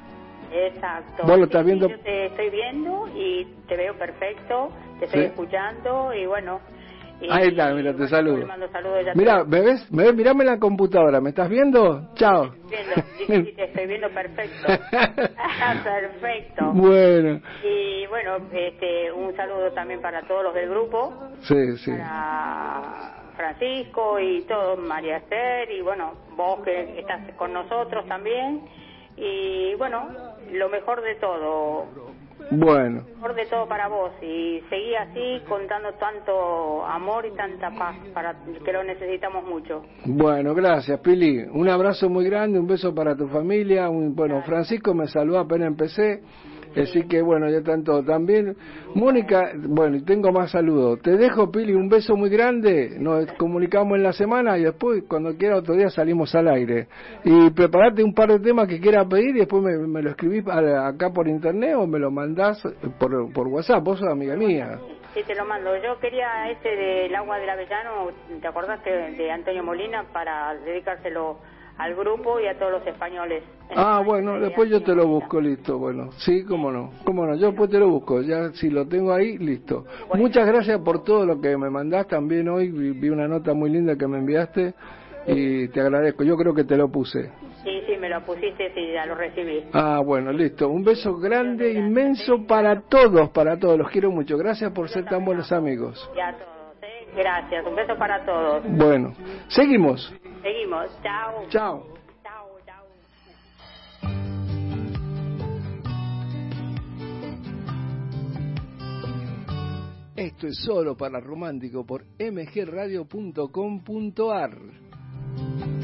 Exacto. ¿Vos lo Sí, estás viendo? yo te estoy viendo y te veo perfecto, te estoy Sí. escuchando y bueno. Y- Ahí está, mira, te saludo. Le mando saludos, ya te Mira, ¿me ves? ¿Me ves? Mirame la computadora, ¿me estás viendo? Chao. viendo, sí, te estoy viendo perfecto. perfecto. Bueno, Y bueno, este, un saludo también para todos los del grupo, sí, sí. para Francisco y todo, María Esther y bueno, vos que estás con nosotros también. Y bueno, lo mejor de todo, Bueno, mejor de todo para vos y seguí así contando tanto amor y tanta paz para que lo necesitamos mucho. bueno, gracias, Pili. Un abrazo muy grande, un beso para tu familia. Un, bueno, Francisco me saludó apenas empecé. Así que bueno, ya todos también. Mónica, bueno, y tengo más saludos. Te dejo, Pili, un beso muy grande. Nos comunicamos en la semana y después, cuando quiera, otro día salimos al aire. Y preparate un par de temas que quieras pedir y después me, lo escribís acá por internet o me lo mandás por, WhatsApp. Vos sos amiga mía. Sí, te lo mando. Yo quería ese del agua del avellano, ¿te acordaste de Antonio Molina? Para dedicárselo al grupo y a todos los españoles. Ah, bueno, después yo te lo busco, listo, bueno, sí, cómo no, cómo no, yo después te lo busco, ya si lo tengo ahí, listo. Muchas gracias por todo lo que me mandás también hoy, vi, una nota muy linda que me enviaste y te agradezco, yo creo que te lo puse. Sí, sí, me lo pusiste y ya lo recibí. Ah, bueno, listo, un beso grande, inmenso para todos, para todos, los quiero mucho, gracias por ser tan buenos amigos. Y a todos, ¿eh? Gracias. Un beso para todos. Bueno, seguimos, Seguimos. Chao. chao. Esto es solo para romántico por mgradio.com.ar.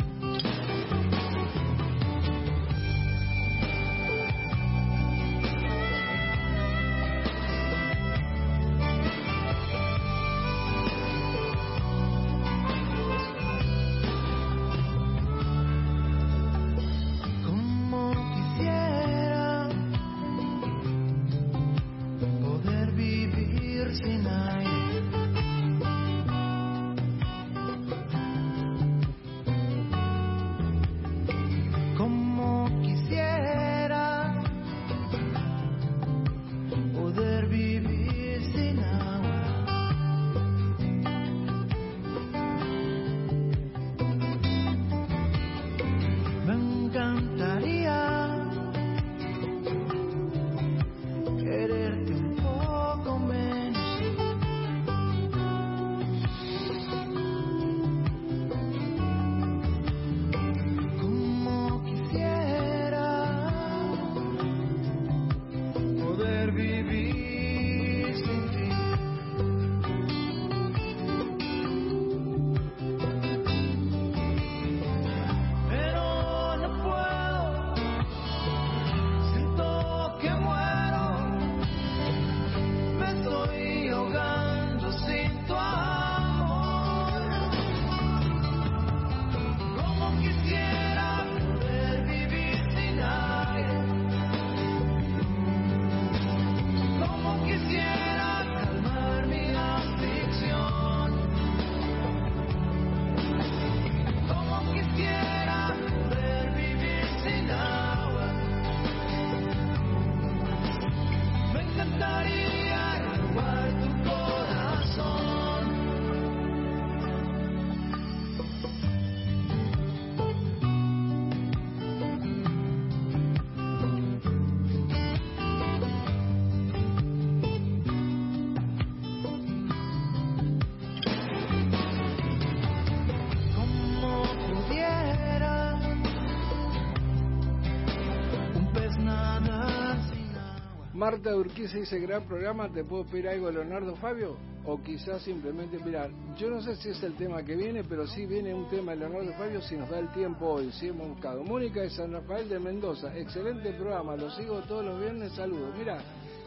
Marta Urquiza dice, gran programa, ¿te puedo pedir algo, Leonardo Fabio? O quizás simplemente mirar. Yo no sé si es el tema que viene, pero sí viene un tema de Leonardo Fabio si nos da el tiempo hoy. Si hemos buscado. Mónica de San Rafael de Mendoza, excelente programa, lo sigo todos los viernes, saludos. Mira,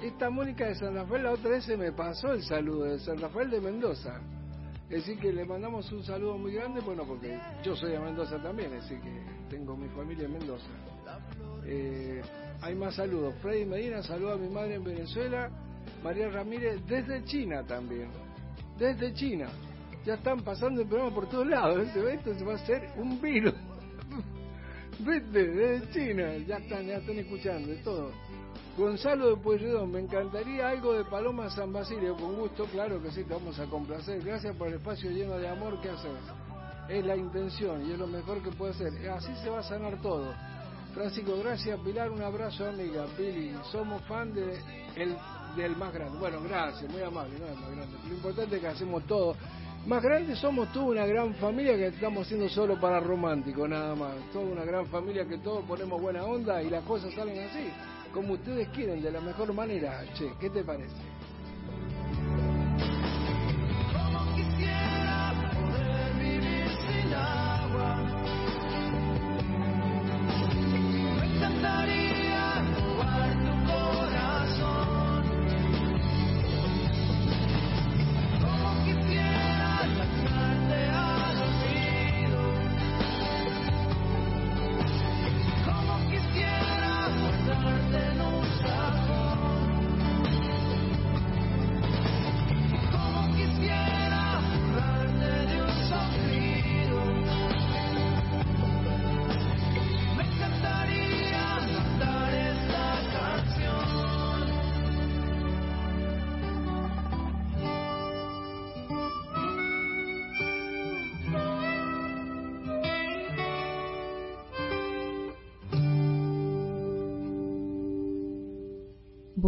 esta Mónica de San Rafael la otra vez se me pasó el saludo de San Rafael de Mendoza. Es decir, que le mandamos un saludo muy grande, bueno, porque yo soy de Mendoza también, así que tengo mi familia en Mendoza. Eh, hay más saludos. Freddy Medina saluda a mi madre en Venezuela. María Ramírez desde China también. Desde China. Ya están pasando el programa por todos lados. Esto se va a hacer un virus. Viste, desde China. Ya están, ya están escuchando de todo. Gonzalo de Pueyrredón, me encantaría algo de Paloma San Basilio, con gusto, claro que sí, te vamos a complacer. Gracias por el espacio lleno de amor que haces. Es la intención y es lo mejor que puede ser. Así se va a sanar todo. Francisco, gracias Pilar, un abrazo amiga, Pili. Somos fan de el, del más grande. Bueno, gracias, muy amable, no es más grande. Lo importante es que hacemos todo. Más grande somos toda una gran familia que estamos haciendo solo para romántico, nada más. Toda una gran familia que todos ponemos buena onda y las cosas salen así, como ustedes quieren, de la mejor manera. Che, ¿qué te parece?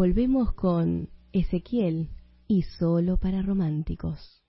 Volvemos con Ezequiel y solo para románticos.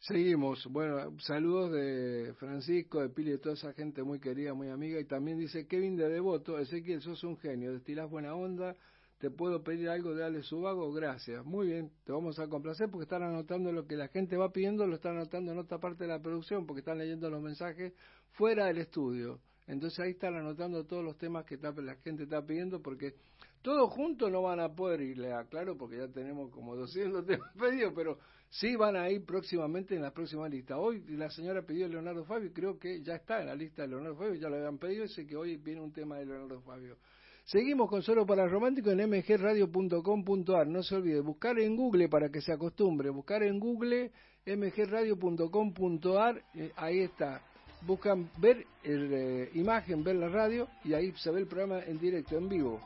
Seguimos. Bueno, saludos de Francisco, de Pili, de toda esa gente muy querida, muy amiga. Y también dice Kevin de Devoto, Ezequiel, sos un genio, destilás buena onda. ¿Te puedo pedir algo de Ale Subago? Gracias. Muy bien, te vamos a complacer porque están anotando lo que la gente va pidiendo, lo están anotando en otra parte de la producción porque están leyendo los mensajes fuera del estudio. Entonces ahí están anotando todos los temas que la gente está pidiendo porque todos juntos no van a poder irle a claro porque ya tenemos como 200 temas pedidos, pero sí van a ir próximamente en la próxima lista. Hoy la señora pidió Leonardo Fabio, creo que ya está en la lista de Leonardo Fabio, ya lo habían pedido, sé que hoy viene un tema de Leonardo Fabio. Seguimos con Solo para Romántico en mgradio.com.ar. No se olvide, buscar en Google para que se acostumbre, buscar en Google mgradio.com.ar, eh, ahí está. Buscan ver el, eh, imagen, ver la radio y ahí se ve el programa en directo, en vivo.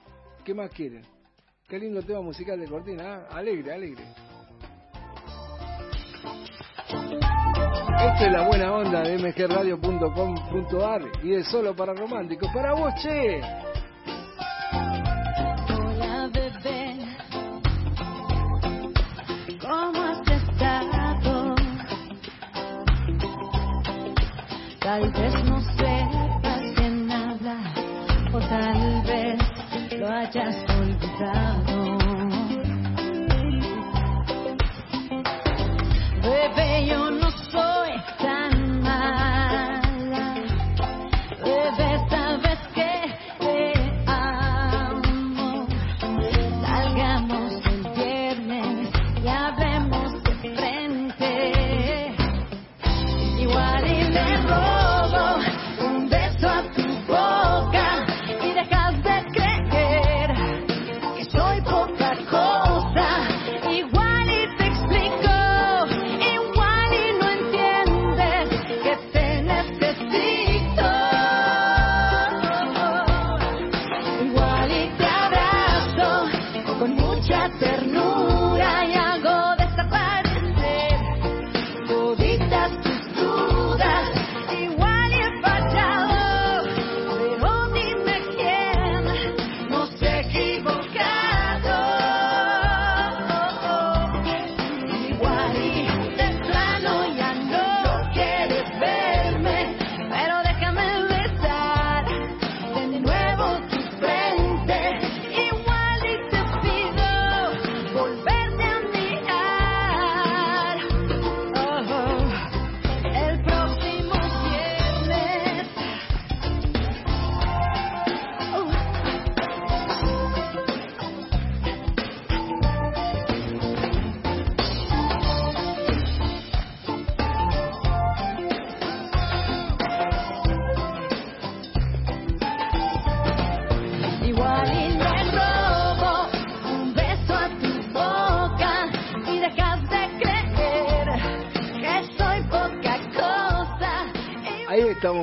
¿Qué más quieren? Qué lindo tema musical de Cortina, ¿ah? alegre, alegre. Esto es la buena onda de mgradio.com.ar y es solo para románticos. Para vos, che.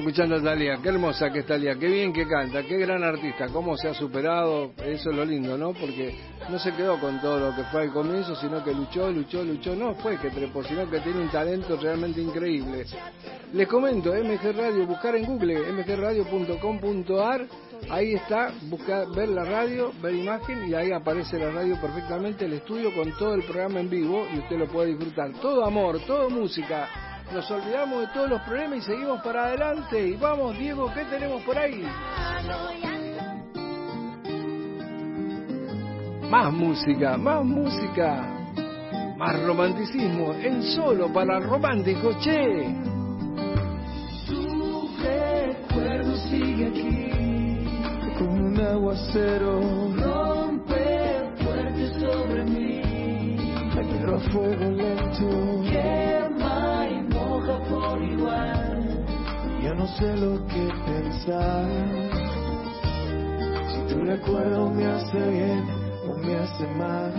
Escuchando a Talía, qué hermosa que es Talía, qué bien que canta, qué gran artista, cómo se ha superado, eso es lo lindo, ¿no? Porque no se quedó con todo lo que fue al comienzo, sino que luchó, luchó, luchó, no fue que trepó, sino que tiene un talento realmente increíble. Les comento, MG Radio, buscar en Google, mgradio.com.ar, ahí está, buscar, ver la radio, ver imagen y ahí aparece la radio perfectamente, el estudio con todo el programa en vivo y usted lo puede disfrutar. Todo amor, todo música. Nos olvidamos de todos los problemas y seguimos para adelante. Y vamos, Diego, ¿qué tenemos por ahí? Más música, más música, más romanticismo, en solo para romántico, che. Tu recuerdo sigue aquí como un aguacero rompe fuerte sobre mí la quiero a fuego lento quema ya no sé lo que pensar si tu recuerdo me hace bien o me hace mal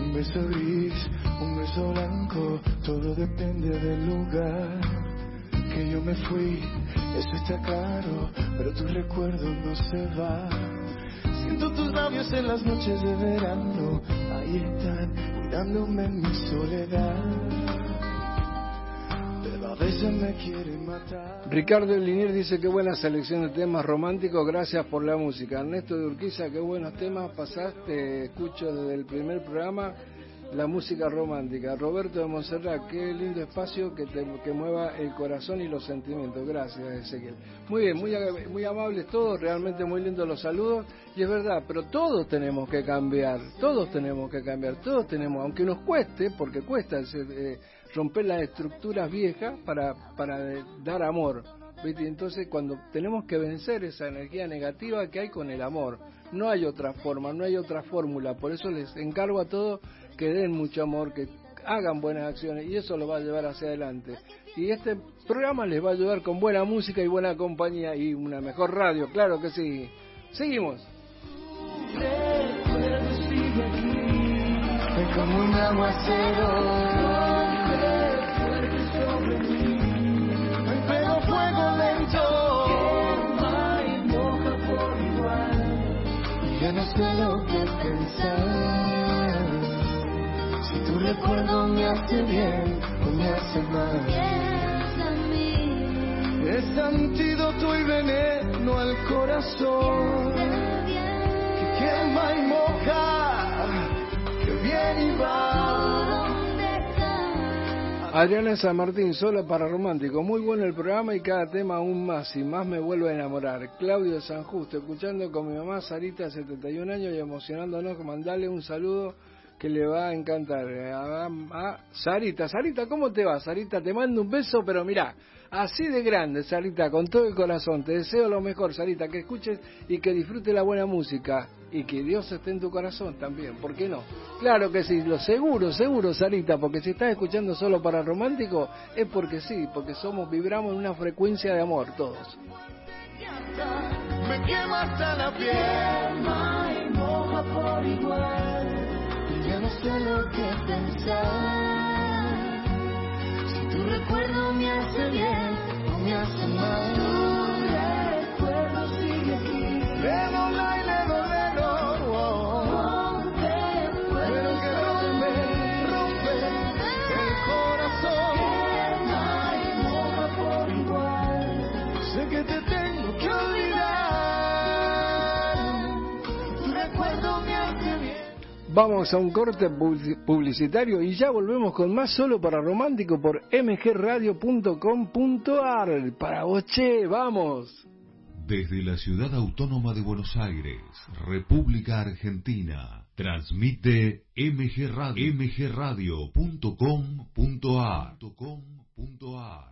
un beso gris, un beso blanco, todo depende del lugar que yo me fui. Eso está claro, pero tu recuerdo no se va. Siento tus labios en las noches de verano, ahí están, cuidándome en mi soledad. Ricardo Linier dice que buena selección de temas románticos, gracias por la música. Ernesto de Urquiza, qué buenos temas pasaste, escucho desde el primer programa la música romántica. Roberto de Montserrat, qué lindo espacio que, te, que mueva el corazón y los sentimientos. Gracias, Ezequiel. Muy bien, muy, muy amables todos, realmente muy lindos los saludos. Y es verdad, pero todos tenemos que cambiar, todos tenemos que cambiar, todos tenemos, aunque nos cueste, porque cuesta eh, romper las estructuras viejas para, para dar amor. ¿viste? Entonces, cuando tenemos que vencer esa energía negativa que hay con el amor, no hay otra forma, no hay otra fórmula. Por eso les encargo a todos que den mucho amor, que hagan buenas acciones y eso lo va a llevar hacia adelante. Y este programa les va a ayudar con buena música y buena compañía y una mejor radio, claro que sí. Seguimos. Fuego lento quema y moja por igual. Ya no sé lo que pensar. Si tu recuerdo me hace bien o me hace mal. Es antídoto y veneno al corazón. Que quema y moja, que viene y va. Adriana San Martín, solo para romántico. Muy bueno el programa y cada tema aún más y más me vuelve a enamorar. Claudio San Justo, escuchando con mi mamá Sarita, 71 años y emocionándonos, mandarle un saludo que le va a encantar a, Sarita. Sarita, ¿cómo te va? Sarita, te mando un beso, pero mira, así de grande, Sarita, con todo el corazón. Te deseo lo mejor, Sarita, que escuches y que disfrutes la buena música y que Dios esté en tu corazón también, ¿por qué no? Claro que sí, lo seguro, seguro, Sarita, porque si estás escuchando solo para romántico, es porque sí, porque somos, vibramos en una frecuencia de amor todos. Me quema hasta la piel, moja por igual. Y ya no sé lo que pensar. Tu recuerdo me hace bien o me hace mal. Tu recuerdo sigue aquí. Vamos a un corte publici- publicitario y ya volvemos con más solo para romántico por mgradio.com.ar. Para vos, che, vamos. Desde la ciudad autónoma de Buenos Aires, República Argentina, transmite MG Radio, mgradio.com.ar.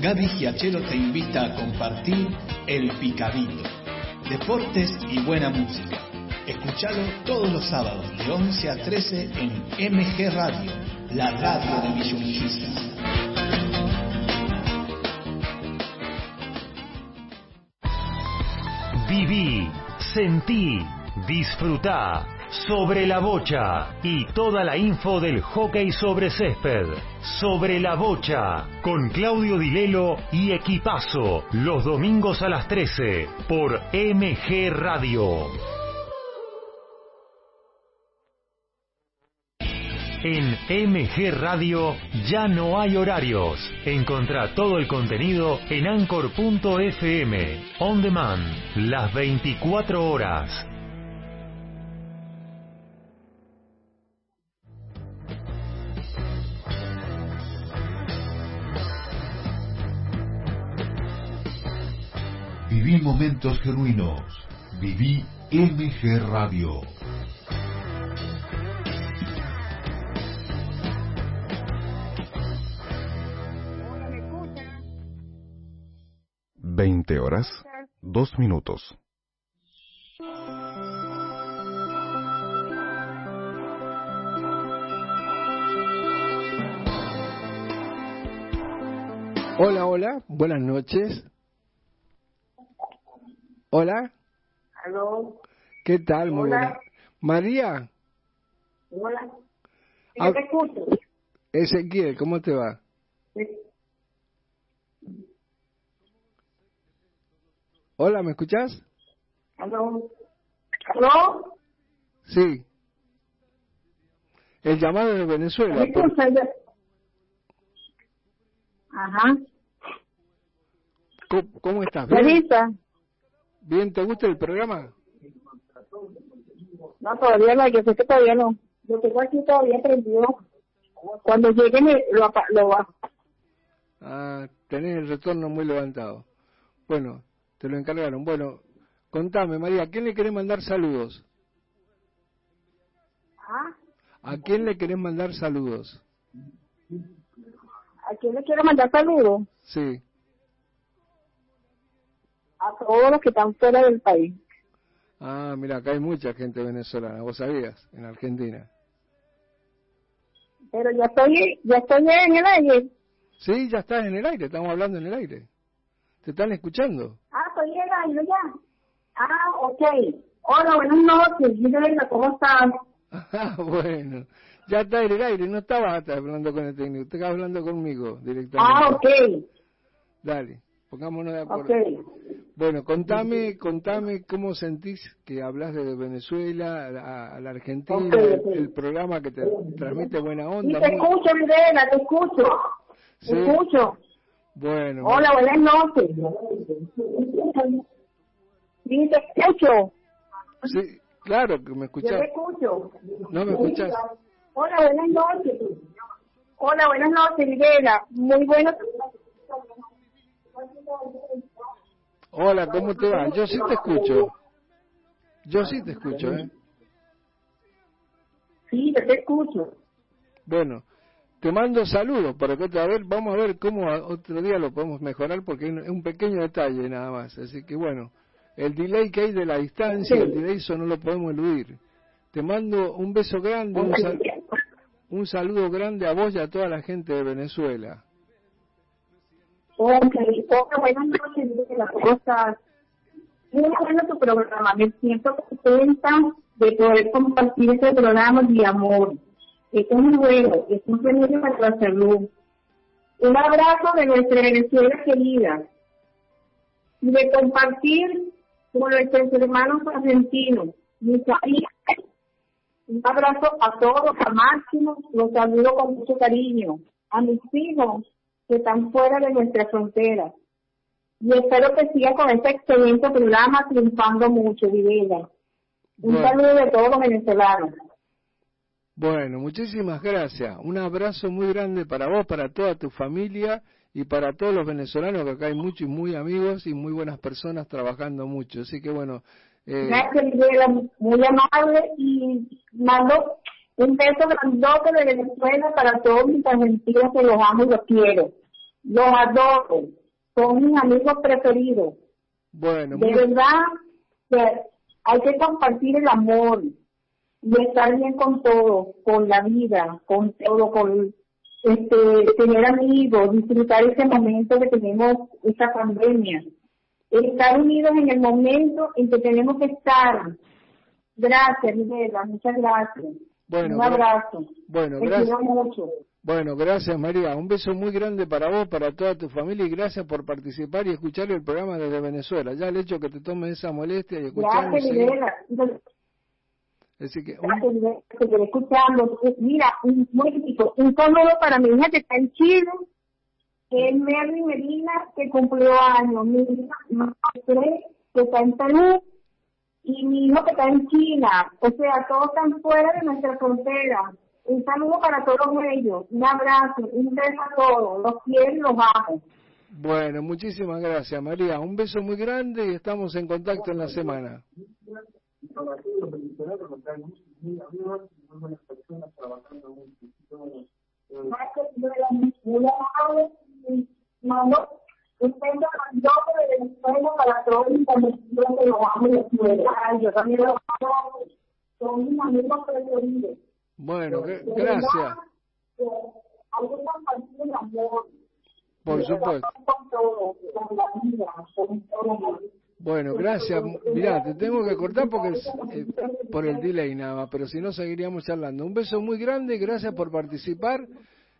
Gaby Giachero te invita a compartir El Picadillo. Deportes y buena música. Escuchalo todos los sábados de 11 a 13 en MG Radio, la radio de Villurquiza. Viví, sentí, disfrutá sobre la bocha y toda la info del hockey sobre césped. Sobre la bocha con Claudio Dilelo y Equipazo los domingos a las 13 por MG Radio. En MG Radio ya no hay horarios. Encontrá todo el contenido en anchor.fm. On demand, las 24 horas. Viví momentos genuinos. Viví MG Radio. Veinte horas, dos minutos. Hola, hola, buenas noches. Hola, Aló, ¿qué tal? Muy Hola. María, hola. Ah. Yo te escucho. Ezequiel, ¿cómo te va? Hola, ¿me escuchás? Aló. Aló. Sí. El llamado de Venezuela. ¿Me escuchas? Ajá. ¿Cómo, cómo estás? ¿Bien? ¿Bien? ¿Te gusta el programa? No, todavía no, yo sé que todavía no. Yo tengo aquí todavía prendido. Cuando llegue me lo, lo bajo. Ah, tenés el retorno muy levantado. Bueno, te lo encargaron. Bueno, contame, María, ¿a quién le querés mandar saludos? ¿Ah? ¿A quién le querés mandar saludos? ¿A quién le quiero mandar saludos? Sí. A todos los que están fuera del país. Ah, mira, acá hay mucha gente venezolana, vos sabías, en Argentina. Pero ya estoy, ya estoy en el aire. Sí, ya estás en el aire, estamos hablando en el aire. ¿Te están escuchando? Ah, estoy en el aire ya. Ah, ok. Hola, buenas noches. Gisela, ¿cómo estás? Ah, bueno. Ya está en el aire, no estabas hablando con el técnico, estabas hablando conmigo directamente. Ah, ok. Dale, pongámonos de acuerdo. Bueno, contame, contame cómo sentís que hablas de Venezuela a, a la Argentina, el, el programa que te transmite buena onda. te muy- escucho, Videla, te escucho. Sí. Te escucho. Bueno, Hola, buenas noches. Sí, te escucho. sí, claro que me Yo escuchás. te escucho. No me escuchás. Hola, buenas noches. Hola, buenas noches, Videla. Muy bueno. Hola, ¿cómo te va? Yo sí te escucho. Yo sí te escucho, ¿eh? Sí, te escucho. Bueno, te mando saludos para que otra vez, vamos a ver cómo otro día lo podemos mejorar porque es un pequeño detalle nada más. Así que bueno, el delay que hay de la distancia, Sí. el delay eso no lo podemos eludir. Te mando un beso grande, un, sal- un saludo grande a vos y a toda la gente de Venezuela. Ok, hola, buenas noches. ¿Cómo estás? Muy bueno tu programa. Me siento contenta de poder compartir este programa de amor. Esto es muy bueno, es un remedio para la salud. Un abrazo de nuestra Venezuela querida y de compartir con nuestros hermanos argentinos. Un abrazo a todos, a Máximo, los saludo con mucho cariño. A mis hijos que están fuera de nuestra frontera. Y espero que siga con este excelente programa triunfando mucho, Videla. Un Bueno. saludo de todos los venezolanos. Bueno, muchísimas gracias. Un abrazo muy grande para vos, para toda tu familia y para todos los venezolanos, que acá hay muchos y muy amigos y muy buenas personas trabajando mucho. Así que bueno, eh, Gracias, Videla, muy amable y mando un beso grandote de Venezuela para todos mis argentinos que los amo y los quiero. Los adoro. Son mis amigos preferidos. bueno, De muy- verdad que hay que compartir el amor y estar bien con todo, con la vida, con todo, con este, tener amigos, disfrutar ese momento que tenemos esta pandemia, estar unidos en el momento en que tenemos que estar. Gracias, Miguela, muchas gracias. Bueno, Un abrazo. bueno, Te gracias. quiero mucho. Bueno, gracias María. Un beso muy grande para vos, para toda tu familia y gracias por participar y escuchar el programa desde Venezuela. Ya el hecho que te tomes esa molestia y escucharnos. Gracias. Así que un- Gracias, escuchando. Mira, un, un saludo para mi hija que está en Chile, que es Mary Medina, que cumplió años. Mi hija Marcela, que está en Perú, y mi hijo que está en China. O sea, todos están fuera de nuestra frontera. Un saludo para todos ellos. Un abrazo, un beso a todos. Los quiero y los amo. Bueno, muchísimas gracias María. Un beso muy grande y estamos en contacto en la semana. Ay, yo también los amo. Son mis amigos preferidos. Bueno, gracias. que amor. Por supuesto. Bueno, gracias. Mirá, te tengo que cortar porque es, eh, por el delay nada más, pero si no seguiríamos charlando. Un beso muy grande gracias por participar.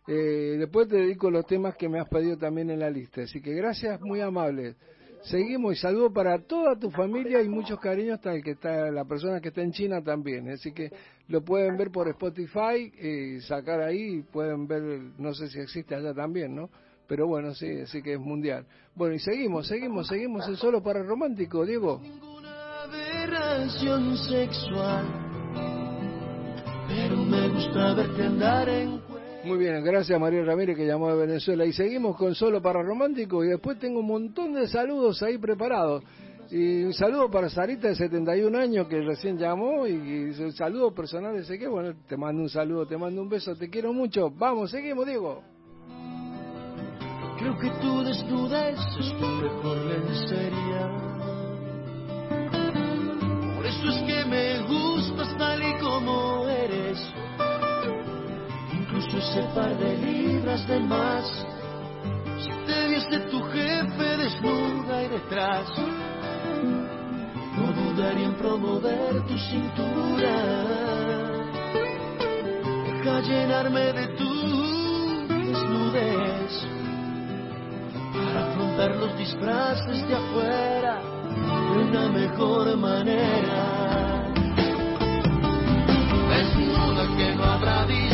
Eh, después te dedico los temas que me has pedido también en la lista. Así que gracias, muy amable. Seguimos y saludo para toda tu familia y muchos cariños hasta el que está la persona que está en China también. Así que lo pueden ver por Spotify, eh, sacar ahí, pueden ver, no sé si existe allá también, ¿no? Pero bueno, sí, así que es mundial. Bueno, y seguimos, seguimos, seguimos en Solo para Romántico, Diego. aberración sexual. Pero me gusta verte andar en Muy bien, gracias María Ramírez que llamó de Venezuela. Y seguimos con Solo para Romántico y después tengo un montón de saludos ahí preparados. Y un saludo para Sarita de 71 años que recién llamó y, un saludo personal de que bueno, te mando un saludo, te mando un beso, te quiero mucho. Vamos, seguimos, Diego. Creo que tu desnudez es tu mejor lencería. Por eso es que me gustas tal y como eres. Incluso ese par de libras de más. Si te viese tu jefe desnuda y detrás, no dudaría en promover tu cintura. Deja llenarme de tu desnudez para afrontar los disfraces de afuera de una mejor manera. Desnuda que no habrá diseño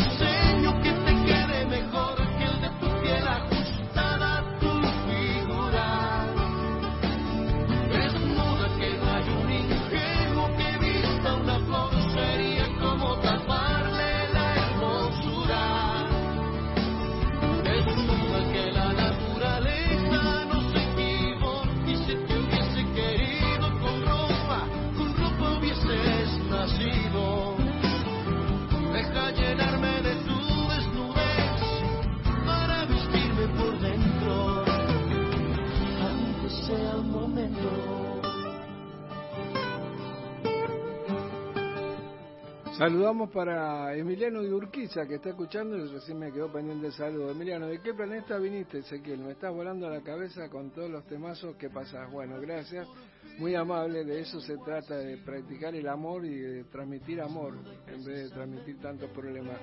Saludamos para Emiliano de Urquiza, que está escuchando y recién me quedó pendiente el saludo. Emiliano, ¿de qué planeta viniste, Ezequiel? Me estás volando la cabeza con todos los temazos que pasas. Bueno, gracias. Muy amable, de eso se trata, de practicar el amor y de transmitir amor, en vez de transmitir tantos problemas.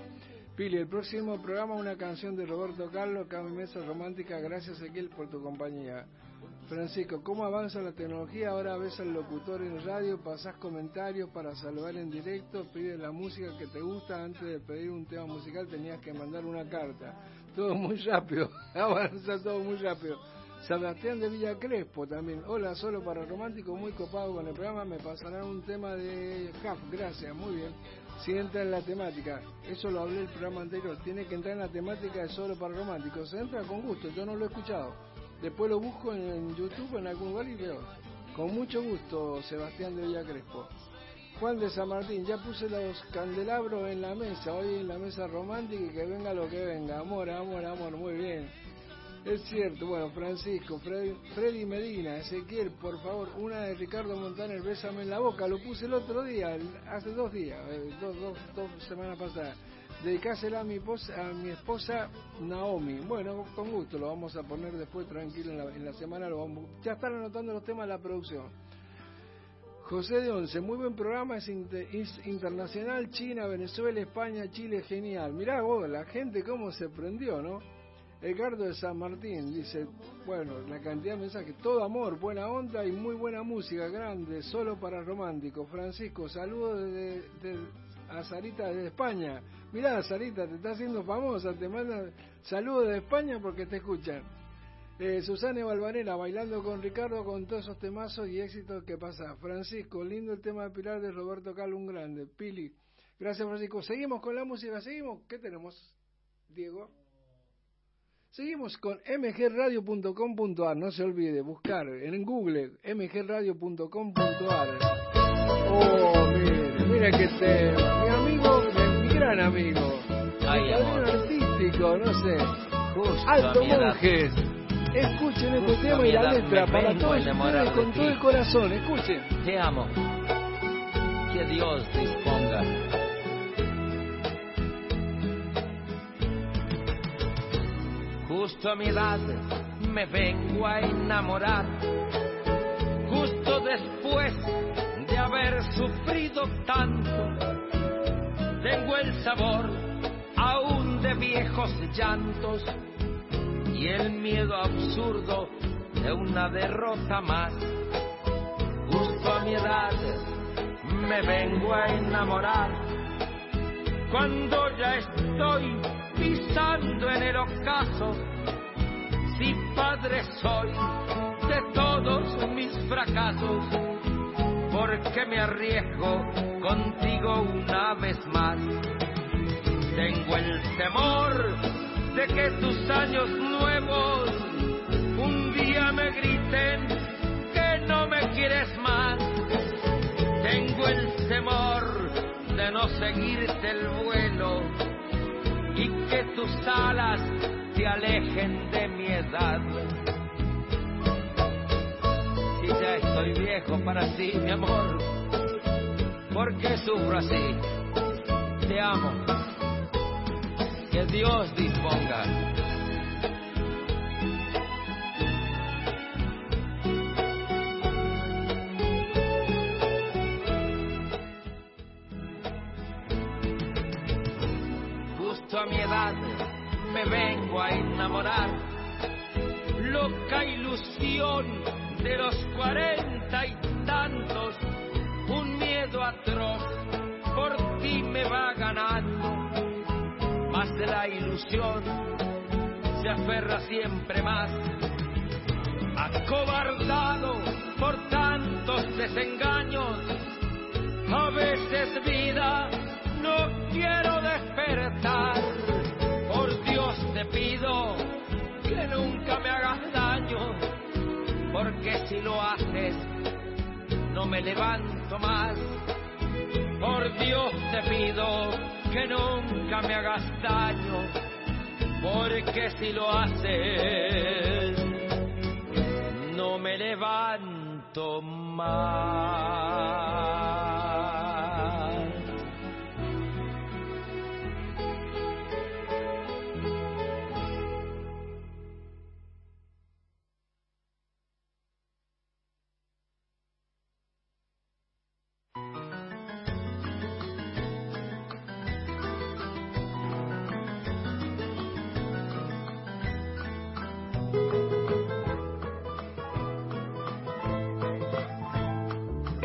Pili, el próximo programa una canción de Roberto Carlos, Cami Mesa Romántica. Gracias, Ezequiel, por tu compañía. Francisco, ¿cómo avanza la tecnología? Ahora ves al locutor en radio, pasás comentarios para saludar en directo, pides la música que te gusta. Antes de pedir un tema musical tenías que mandar una carta. Todo muy rápido, avanza todo muy rápido. Sebastián de Villa Crespo también. Hola, solo para romántico, muy copado con el programa. Me pasarán un tema de CAF. Gracias, muy bien. Si entra en la temática, eso lo hablé el programa anterior. Tiene que entrar en la temática de solo para románticos. Se entra con gusto, yo no lo he escuchado. Después lo busco en YouTube, en algún lugar y veo. Con mucho gusto, Sebastián de Villa Crespo. Juan de San Martín, ya puse los candelabros en la mesa, hoy en la mesa romántica y que venga lo que venga. Amor, amor, amor, muy bien. Es cierto, bueno, Francisco, Freddy, Medina, Ezequiel, por favor, una de Ricardo Montaner, Bésame en la boca, lo puse el otro día, hace dos días, eh, dos, dos, dos semanas pasadas. Dedicásela a mi, esposa, a mi esposa Naomi. Bueno, con gusto, lo vamos a poner después tranquilo en la, en la semana, lo vamos, ya están anotando los temas de la producción. José de Once, muy buen programa, es, inte- es internacional, China, Venezuela, España, Chile, genial. Mirá vos, la gente cómo se prendió, ¿no? Edgardo de San Martín dice, bueno, la cantidad de mensajes, todo amor, buena onda y muy buena música, grande, solo para románticos. Francisco, saludos de, de- a Sarita de España. Mirá, Sarita, te está haciendo famosa, te manda saludos de España porque te escuchan. Eh, Susana Balvanera, bailando con Ricardo con todos esos temazos y éxitos que pasa. Francisco, lindo el tema de Pilar de Roberto Carlos, un grande. Pili, gracias Francisco. Seguimos con la música, seguimos. ¿Qué tenemos, Diego? Seguimos con mgradio.com.ar, no se olvide, buscar en Google mgradio.com.ar. Oh, mire, mira qué tema. Gran amigo, Ay, amor. artístico, no sé. Justo Alto. Monjes. Escuchen este tema mi y la letra para todos ustedes con todo el corazón. Escuchen. Te amo. Que Dios disponga. Justo a mi edad me vengo a enamorar. Justo después de haber sufrido tanto, tengo el sabor aún de viejos llantos y el miedo absurdo de una derrota más. Justo a mi edad me vengo a enamorar cuando ya estoy pisando en el ocaso. Si padre soy de todos mis fracasos, porque me arriesgo contigo una vez más. Tengo el temor de que tus años nuevos un día me griten que no me quieres más. Tengo el temor de no seguirte el vuelo y que tus alas te alejen de mi edad. Si ya estoy viejo para ti, mi amor, ¿Por qué sufro así? Te amo. Que Dios disponga. Justo a mi edad me vengo a enamorar. Loca ilusión de los cuarenta y tantos, un miedo atroz por ti me va ganando. Más de la ilusión se aferra siempre más, acobardado por tantos desengaños. A veces vida no quiero despertar. Por Dios te pido que nunca me hagas daño, porque si lo haces no me levanto más. Por Dios te pido que nunca me hagas daño, porque si lo haces no me levanto más.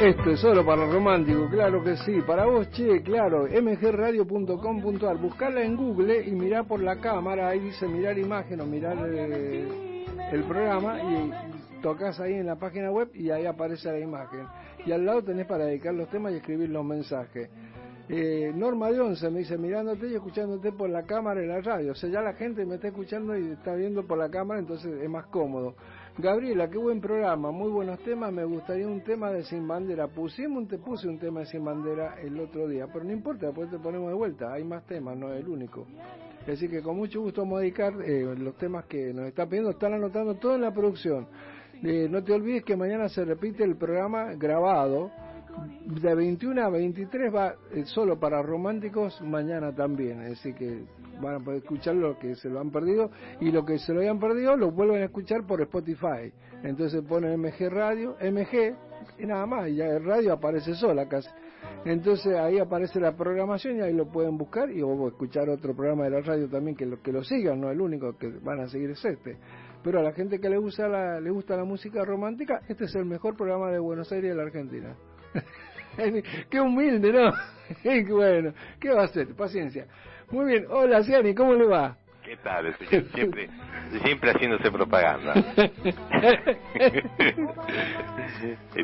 Esto es solo para romántico, claro que sí. Para vos, che, claro, mgradio.com.ar. Buscala en Google y mirá por la cámara, ahí dice mirar imagen o mirar eh, el programa y tocas ahí en la página web y ahí aparece la imagen. Y al lado tenés para dedicar los temas y escribir los mensajes. Eh, Norma de Once me dice, mirándote y escuchándote por la cámara en la radio. O sea, ya la gente me está escuchando y está viendo por la cámara, entonces es más cómodo. Gabriela, qué buen programa, muy buenos temas. Me gustaría un tema de Sin Bandera. Pusimos, te puse un tema de Sin Bandera el otro día, pero no importa, después te ponemos de vuelta. Hay más temas, no es el único. Así que con mucho gusto vamos eh, los temas que nos está pidiendo. Están anotando todo en la producción. Eh, no te olvides que mañana se repite el programa grabado. De 21 a 23 va eh, solo para románticos, mañana también. Así que van a poder escuchar lo que se lo han perdido y lo que se lo hayan perdido lo vuelven a escuchar por Spotify. Entonces ponen MG Radio, MG y nada más, y ya el radio aparece sola casi. Entonces ahí aparece la programación y ahí lo pueden buscar y o escuchar otro programa de la radio también que lo que lo sigan, no el único que van a seguir es este. Pero a la gente que le gusta la, le gusta la música romántica, este es el mejor programa de Buenos Aires de la Argentina. Qué humilde, ¿no? Bueno, ¿qué va a hacer? Paciencia. Muy bien, hola Ciani, ¿cómo le va? ¿Qué tal? Siempre, siempre haciéndose propaganda.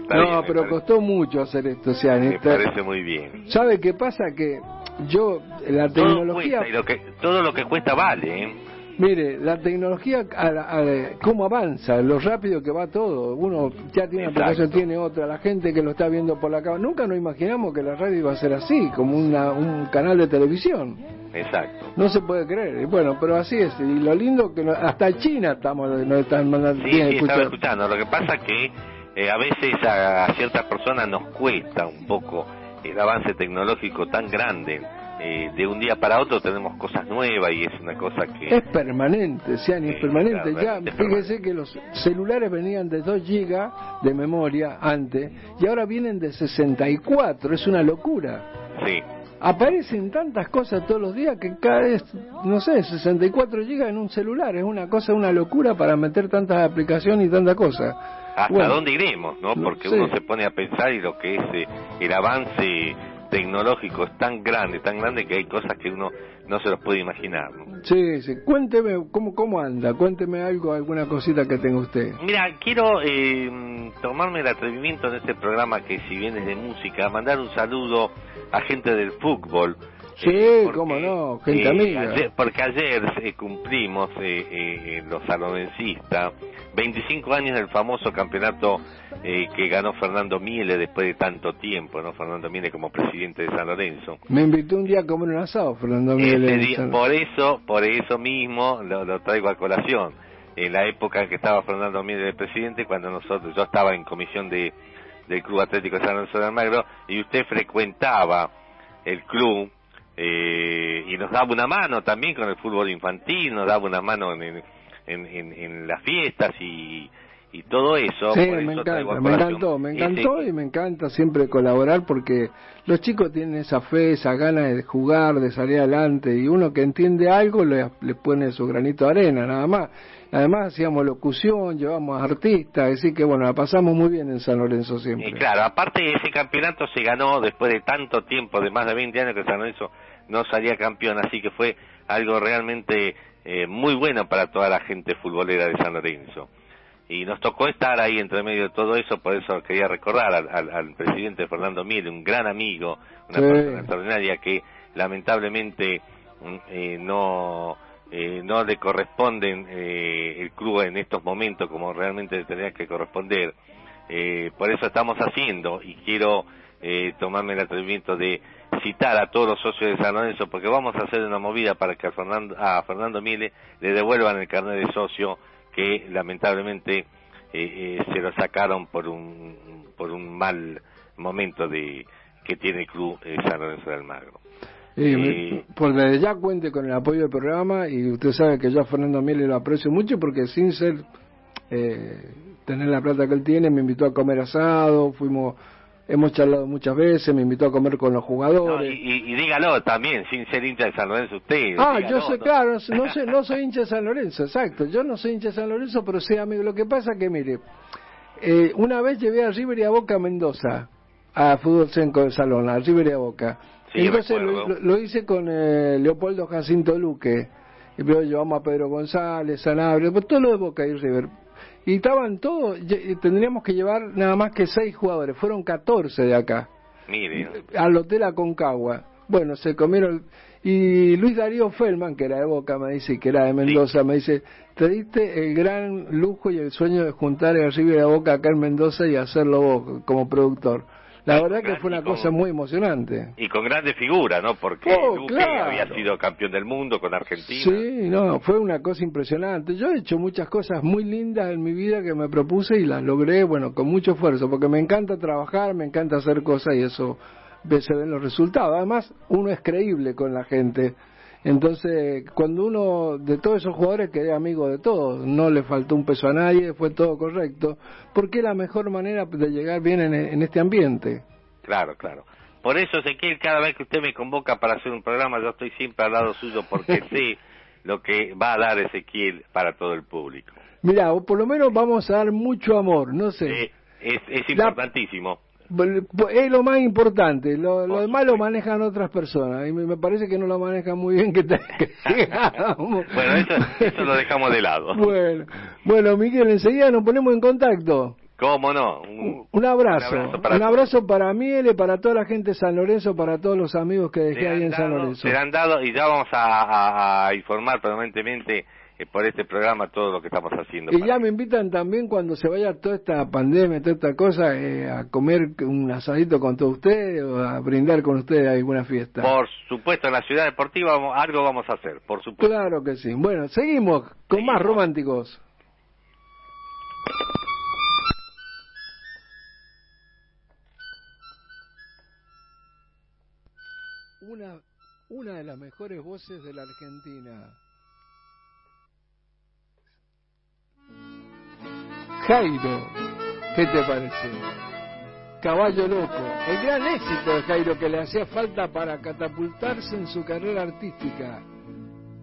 No, bien, pero parece- costó mucho hacer esto, Ciani. Me parece muy bien. ¿Sabe qué pasa? Que yo, la Todo tecnología... cuesta y lo que, todo lo que cuesta vale, ¿eh? Mire, la tecnología, a la- a cómo avanza, lo rápido que va todo. Uno ya tiene una aplicación, tiene otra. La gente que lo está viendo por la cámara. Nunca nos imaginamos que la radio iba a ser así, como una, un canal de televisión. Exacto. No se puede creer. Y bueno, pero así es. Y lo lindo que no- hasta China estamos, nos están mandando Sí, bien sí, estaba escuchando. escuchando. Lo que pasa que eh, a veces a, a ciertas personas nos cuesta un poco el avance tecnológico tan grande. Eh, de un día para otro tenemos cosas nuevas y es una cosa que... Es permanente, Ciani, es permanente. ya, es fíjese que los celulares venían de 2 gigas de memoria antes y ahora vienen de 64. Es una locura. Sí, Aparecen tantas cosas todos los días que cada vez, no sé, 64 gigas en un celular. Es una cosa, una locura para meter tantas aplicaciones y tantas cosas. hasta Bueno. dónde iremos, ¿no? Porque uno se pone a pensar y lo que es eh, el avance tecnológico es tan grande, tan grande que hay cosas que uno no se los puede imaginar. ¿no? Sí, sí. Cuénteme cómo, cómo anda. Cuénteme algo, alguna cosita que tenga usted. Mira, quiero eh, tomarme el atrevimiento en este programa que si bien es de música, mandar un saludo a gente del fútbol. Sí, Eh, cómo no, gente eh, amiga. ayer- porque ayer eh, cumplimos eh, eh, los salonencistas 25 años del famoso campeonato eh, que ganó Fernando Miele después de tanto tiempo, ¿no? Fernando Miele como presidente de San Lorenzo. Me invitó un día a comer un asado, Fernando día- San- por eso, por eso mismo lo, lo traigo a colación. En la época en que estaba Fernando Miele de presidente, cuando nosotros, yo estaba en comisión de, del Club Atlético San Lorenzo de Almagro y usted frecuentaba el club eh, y nos daba una mano también con el fútbol infantil, nos daba una mano en, en, en, en las fiestas y, y todo eso. Sí, me eso encanta, me encantó, me ese- encantó y me encanta siempre colaborar porque los chicos tienen esa fe, esa gana de jugar, de salir adelante y uno que entiende algo le, le pone su granito de arena, nada más. Además hacíamos locución, llevamos artistas, así que bueno, la pasamos muy bien en San Lorenzo siempre. Y claro, aparte ese campeonato se ganó después de tanto tiempo, de más de 20 años que San Lorenzo no salía campeón, así que fue algo realmente eh, muy bueno para toda la gente futbolera de San Lorenzo. Y nos tocó estar ahí entre medio de todo eso, por eso quería recordar al, al- al presidente Fernando Miele, un gran amigo, una Sí. persona extraordinaria que lamentablemente mm, eh, no eh, no le corresponden eh, el club en estos momentos como realmente le tendría que corresponder. Eh, por eso estamos haciendo y quiero eh, tomarme el atrevimiento de citar a todos los socios de San Lorenzo porque vamos a hacer una movida para que a Fernando, a Fernando Miele le devuelvan el carnet de socio que lamentablemente eh, eh, se lo sacaron por un por un mal momento de que tiene el club eh, San Lorenzo de Almagro. Y me- por desde ya cuente con el apoyo del programa y usted sabe que yo a Fernando Miele lo aprecio mucho porque sin ser eh, tener la plata que él tiene me invitó a comer asado, fuimos hemos charlado muchas veces, me invitó a comer con los jugadores. y, y- y dígalo también, sin ser hincha de San Lorenzo usted. Ah, dígalo, yo soy, ¿no? claro, no, soy, no soy hincha de San Lorenzo, exacto. Yo no soy hincha de San Lorenzo, pero soy amigo. Lo que pasa que, mire, eh, una vez llevé a River y a Boca a Mendoza, a Fútbol Senco de Salón, a River y a Boca. Sí, Entonces lo, lo- lo hice con eh, Leopoldo Jacinto Luque. Y luego llevamos a Pedro González, Sanabria, pues todo lo de Boca y River. Y estaban todos, y tendríamos que llevar nada más que seis jugadores, fueron 14 de acá Mire, al hotel Aconcagua. Bueno, se comieron. Y Luis Darío Feldman, que era de Boca, me dice, que era de Mendoza, me dice, te diste el gran lujo y el sueño de juntar el River y a Boca acá en Mendoza y hacerlo vos como productor. La verdad que fue una cosa muy emocionante. y con grandes figuras, ¿no? Porque Oh, Luque claro. había sido campeón del mundo con Argentina. Sí, no, fue una cosa impresionante. Yo he hecho muchas cosas muy lindas en mi vida que me propuse y las logré, bueno, con mucho esfuerzo, porque me encanta trabajar, me encanta hacer cosas y eso se ven los resultados. Además, uno es creíble con la gente. Entonces, cuando uno, de todos esos jugadores, quedé amigo de todos, no le faltó un peso a nadie, fue todo correcto, porque es la mejor manera de llegar bien en, en este ambiente. Claro, claro. Por eso, Ezequiel, cada vez que usted me convoca para hacer un programa, yo estoy siempre al lado suyo porque sé lo que va a dar Ezequiel para todo el público. Mira, o por lo menos vamos a dar mucho amor, no sé. Es, es importantísimo. Es lo más importante, lo, lo demás lo manejan otras personas y me, me parece que no lo manejan muy bien que, te- que. Bueno, eso, eso lo dejamos de lado. Bueno, bueno, Miguel, enseguida nos ponemos en contacto. ¿Cómo no? Un, Un abrazo, Un abrazo para un abrazo para Miele, para toda la gente de San Lorenzo, para todos los amigos que dejé ahí en San Lorenzo. serán dados y ya vamos a, a- a informar permanentemente por este programa todo lo que estamos haciendo. Y ya me invitan también cuando se vaya toda esta pandemia, toda esta cosa, eh, a comer un asadito con todos ustedes o a brindar con ustedes alguna fiesta. Por supuesto, en la ciudad deportiva vamos- algo vamos a hacer, por supuesto. Claro que sí. Bueno, seguimos con más románticos. Una, una de las mejores voces de la Argentina. Jairo, ¿qué te parece? Caballo Loco, el gran éxito de Jairo que le hacía falta para catapultarse en su carrera artística.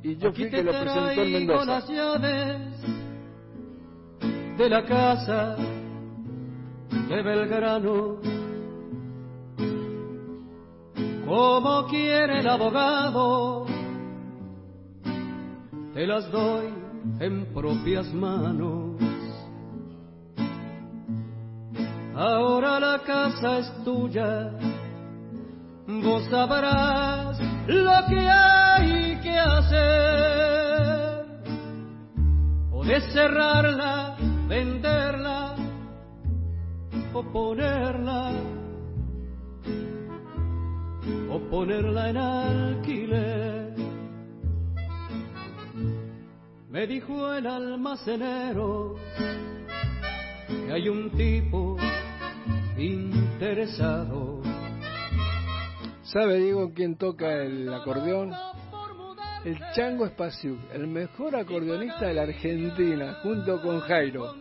Y yo Aquí fui que lo presentó en Mendoza. las llaves de la casa de Belgrano. Como quiere el abogado, te las doy en propias manos. Ahora la casa es tuya, vos sabrás lo que hay que hacer. Podés cerrarla, venderla o ponerla, o ponerla en alquiler. Me dijo el almacenero que hay un tipo interesado. ¿Sabe, Diego, quién toca el acordeón? El Chango Espaciuc, el mejor acordeonista de la Argentina, junto con Jairo.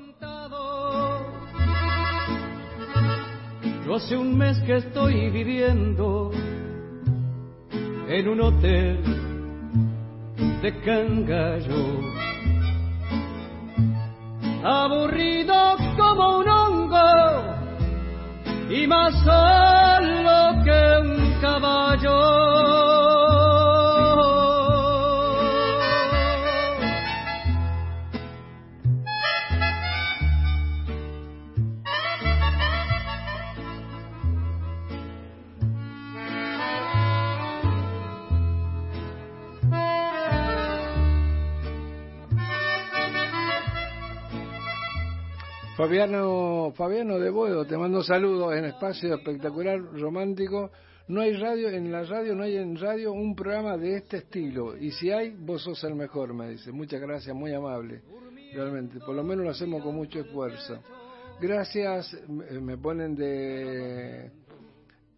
Yo hace un mes que estoy viviendo en un hotel de Cangallo. Aburrido como un y más Fabiano, Fabiano de Boedo, te mando saludos en espacio espectacular, romántico. No hay radio, en la radio no hay en radio un programa de este estilo. Y si hay, vos sos el mejor, me dice. Muchas gracias, muy amable. Realmente, por lo menos lo hacemos con mucho esfuerzo. Gracias, me ponen de,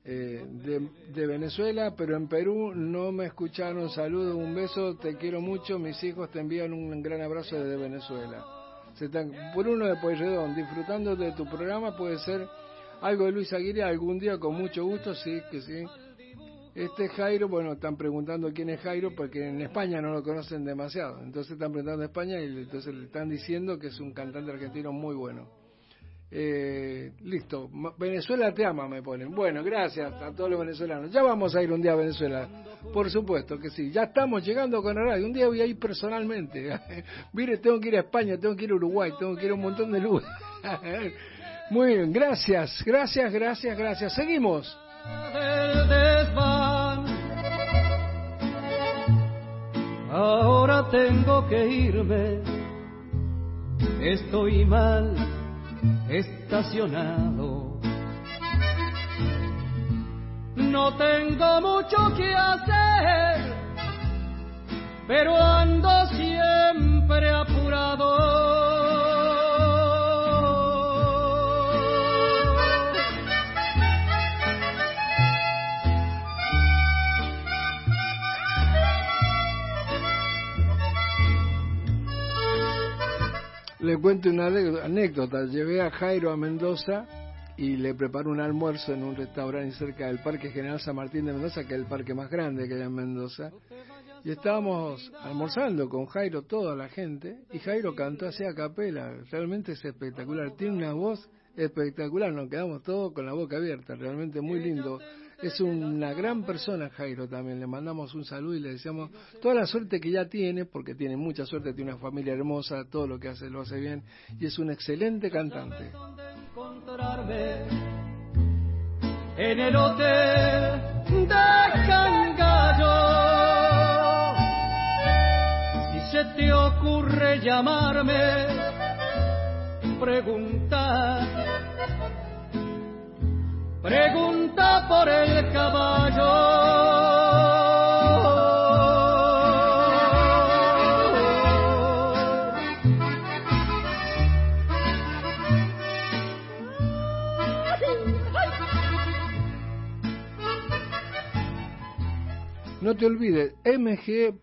eh, de, de, Venezuela, pero en Perú no me escucharon. Saludos, un beso, te quiero mucho. Mis hijos te envían un gran abrazo desde Venezuela. Bruno de Pueyrredón, disfrutando de tu programa, puede ser algo de Luis Aguirre algún día con mucho gusto, sí, que sí. Este Jairo, bueno, están preguntando quién es Jairo porque en España no lo conocen demasiado. Entonces están preguntando en España y entonces le están diciendo que es un cantante argentino muy bueno. Eh, listo, Venezuela te ama, me ponen. Bueno, gracias a todos los venezolanos. Ya vamos a ir un día a Venezuela, por supuesto que sí. Ya estamos llegando con la radio. Un día voy a ir personalmente. Mire, tengo que ir a España, tengo que ir a Uruguay, tengo que ir a un montón de lugares. Muy bien, gracias, gracias, gracias, gracias. Seguimos. Ahora tengo que irme, estoy mal estacionado. No tengo mucho que hacer, pero ando siempre apurado. Le cuento una anécdota. Llevé a Jairo a Mendoza y le preparé un almuerzo en un restaurante cerca del Parque General San Martín de Mendoza, que es el parque más grande que hay en Mendoza. Y estábamos almorzando con Jairo, toda la gente, y Jairo cantó así a capela. Realmente es espectacular. Tiene una voz espectacular. Nos quedamos todos con la boca abierta. Realmente muy lindo es una gran persona Jairo también, le mandamos un saludo y le deseamos toda la suerte que ya tiene, porque tiene mucha suerte, tiene una familia hermosa, todo lo que hace lo hace bien y es un excelente cantante. En el hotel de Cangallo, se te ocurre llamarme, preguntar Pregunta por el caballo. No te olvides, MG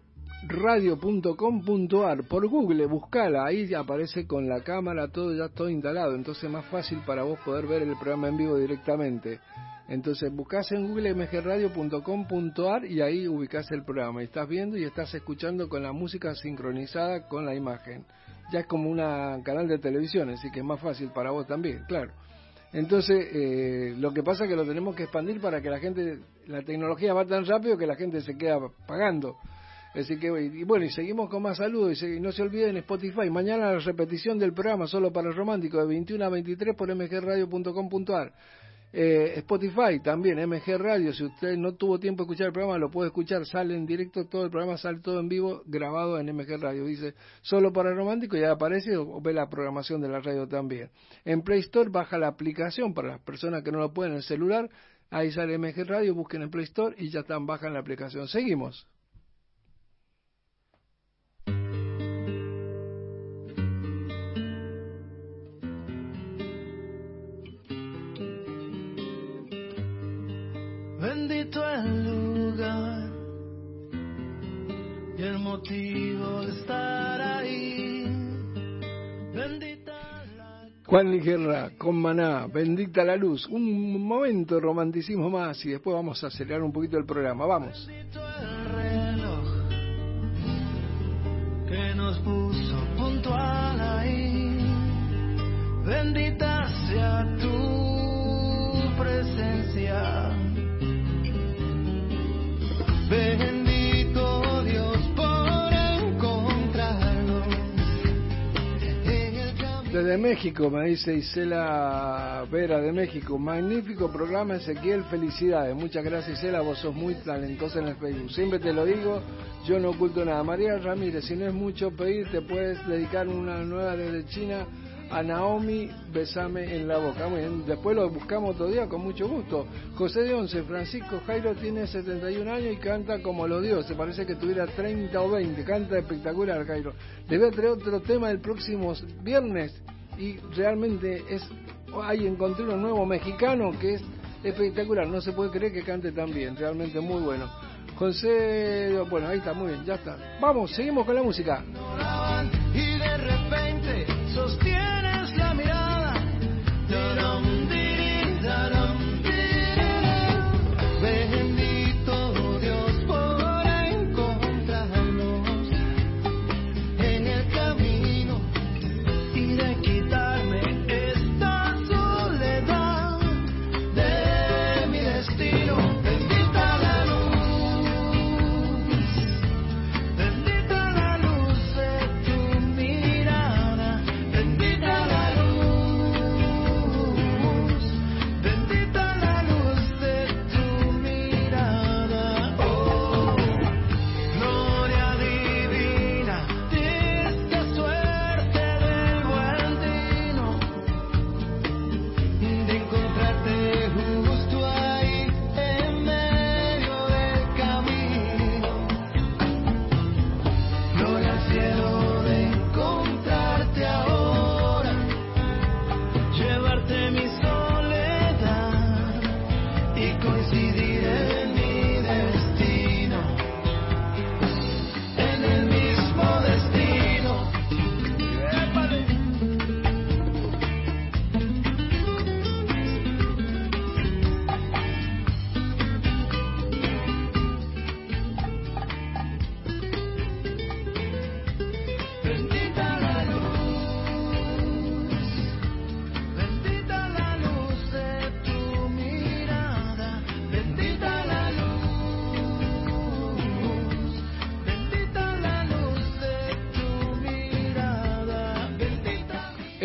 radio.com.ar por Google, buscala, ahí aparece con la cámara, todo ya todo instalado, entonces es más fácil para vos poder ver el programa en vivo directamente. Entonces buscas en Google mgradio.com.ar y ahí ubicás el programa y estás viendo y estás escuchando con la música sincronizada con la imagen. Ya es como un canal de televisión, así que es más fácil para vos también, claro. Entonces, eh, lo que pasa es que lo tenemos que expandir para que la gente, la tecnología va tan rápido que la gente se queda pagando. Así que, y bueno, y seguimos con más saludos. Y, no se olviden Spotify. Mañana la repetición del programa solo para el romántico de 21 a 23 por mgradio.com.ar. Eh, Spotify también, MG Radio. Si usted no tuvo tiempo de escuchar el programa, lo puede escuchar. Sale en directo todo el programa, sale todo en vivo, grabado en MG Radio. Dice solo para el romántico y aparece o ve la programación de la radio también. En Play Store baja la aplicación para las personas que no lo pueden en el celular. Ahí sale MG Radio, busquen en Play Store y ya están, bajan la aplicación. Seguimos. bendito el lugar y el motivo de estar ahí. Bendita la... Juan Ligerra con Maná, bendita la luz. Un momento de romanticismo más y después vamos a acelerar un poquito el programa. Vamos. Bendito el reloj que nos puso puntual ahí. Bendita sea tu presencia. Desde México, me dice Isela Vera de México. Magnífico programa, Ezequiel. Felicidades. Muchas gracias, Isela. Vos sos muy talentosa en el Facebook. Siempre te lo digo, yo no oculto nada. María Ramírez, si no es mucho pedir, te puedes dedicar una nueva desde China a Naomi, besame en la boca. Bien, después lo buscamos otro día con mucho gusto. José de Once, Francisco Jairo tiene 71 años y canta como los dioses. Parece que tuviera 30 o 20. Canta espectacular, Jairo. Le voy a traer otro tema el próximo viernes y realmente es. Ahí encontré uno nuevo mexicano que es espectacular. No se puede creer que cante tan bien. Realmente muy bueno. José, bueno, ahí está, muy bien, ya está. Vamos, seguimos con la música.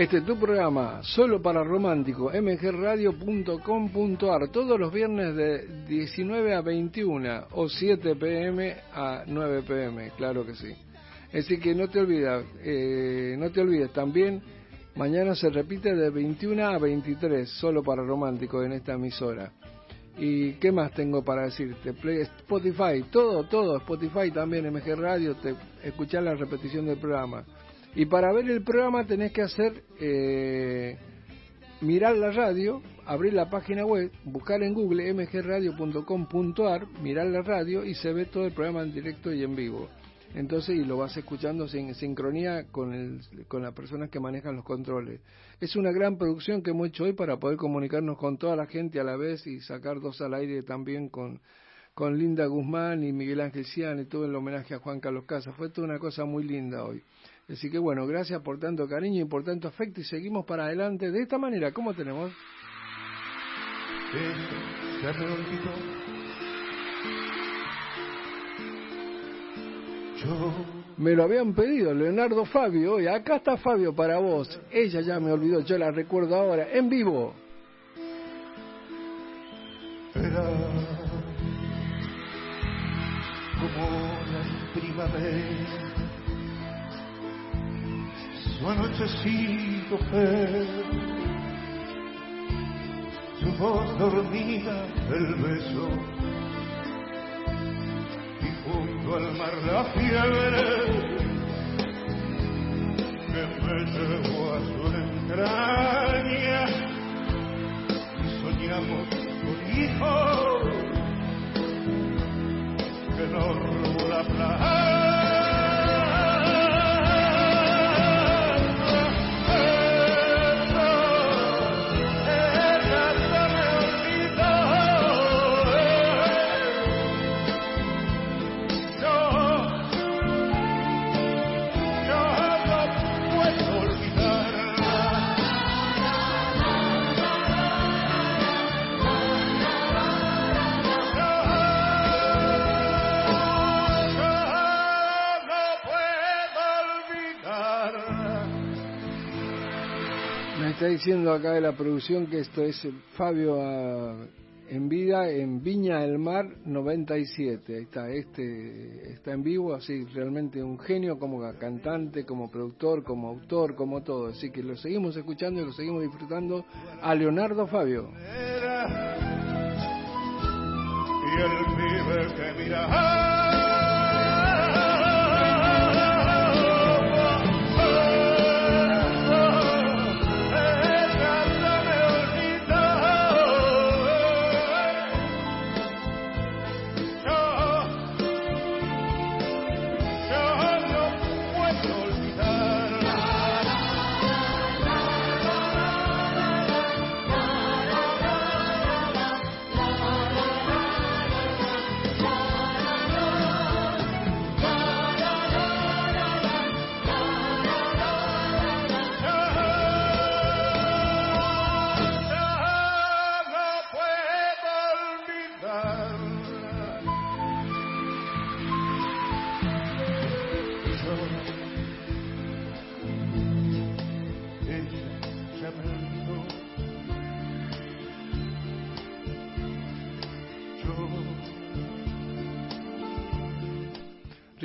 Este es tu programa, solo para romántico, mgradio.com.ar, todos los viernes de 19 a 21 o 7 pm a 9 pm, claro que sí. Así que no te olvides, eh, no te olvides también, mañana se repite de 21 a 23, solo para romántico en esta emisora. ¿Y qué más tengo para decirte? Play, Spotify, todo, todo, Spotify también, MG Radio, te, escuchar la repetición del programa. Y para ver el programa tenés que hacer, eh, mirar la radio, abrir la página web, buscar en Google mgradio.com.ar, mirar la radio y se ve todo el programa en directo y en vivo. Entonces, y lo vas escuchando en sincronía con, el, con las personas que manejan los controles. Es una gran producción que hemos hecho hoy para poder comunicarnos con toda la gente a la vez y sacar dos al aire también con, con Linda Guzmán y Miguel Ángel Cian y todo el homenaje a Juan Carlos Casas. Fue toda una cosa muy linda hoy. Así que bueno, gracias por tanto cariño y por tanto afecto y seguimos para adelante de esta manera. ¿Cómo tenemos? me Me lo habían pedido, Leonardo Fabio, y acá está Fabio para vos. Ella ya me olvidó, yo la recuerdo ahora, en vivo. era como la primavera, su anochecido fe, su voz dormida, el beso, y junto al mar la fiebre que me llevó a su entraña. Y soñamos con hijos que nos robó la playa. Está diciendo acá de la producción que esto es Fabio ah, en vida en Viña del Mar 97. Ahí está, este está en vivo, así realmente un genio como cantante, como productor, como autor, como todo. Así que lo seguimos escuchando y lo seguimos disfrutando a Leonardo Fabio. Y el pibe que mira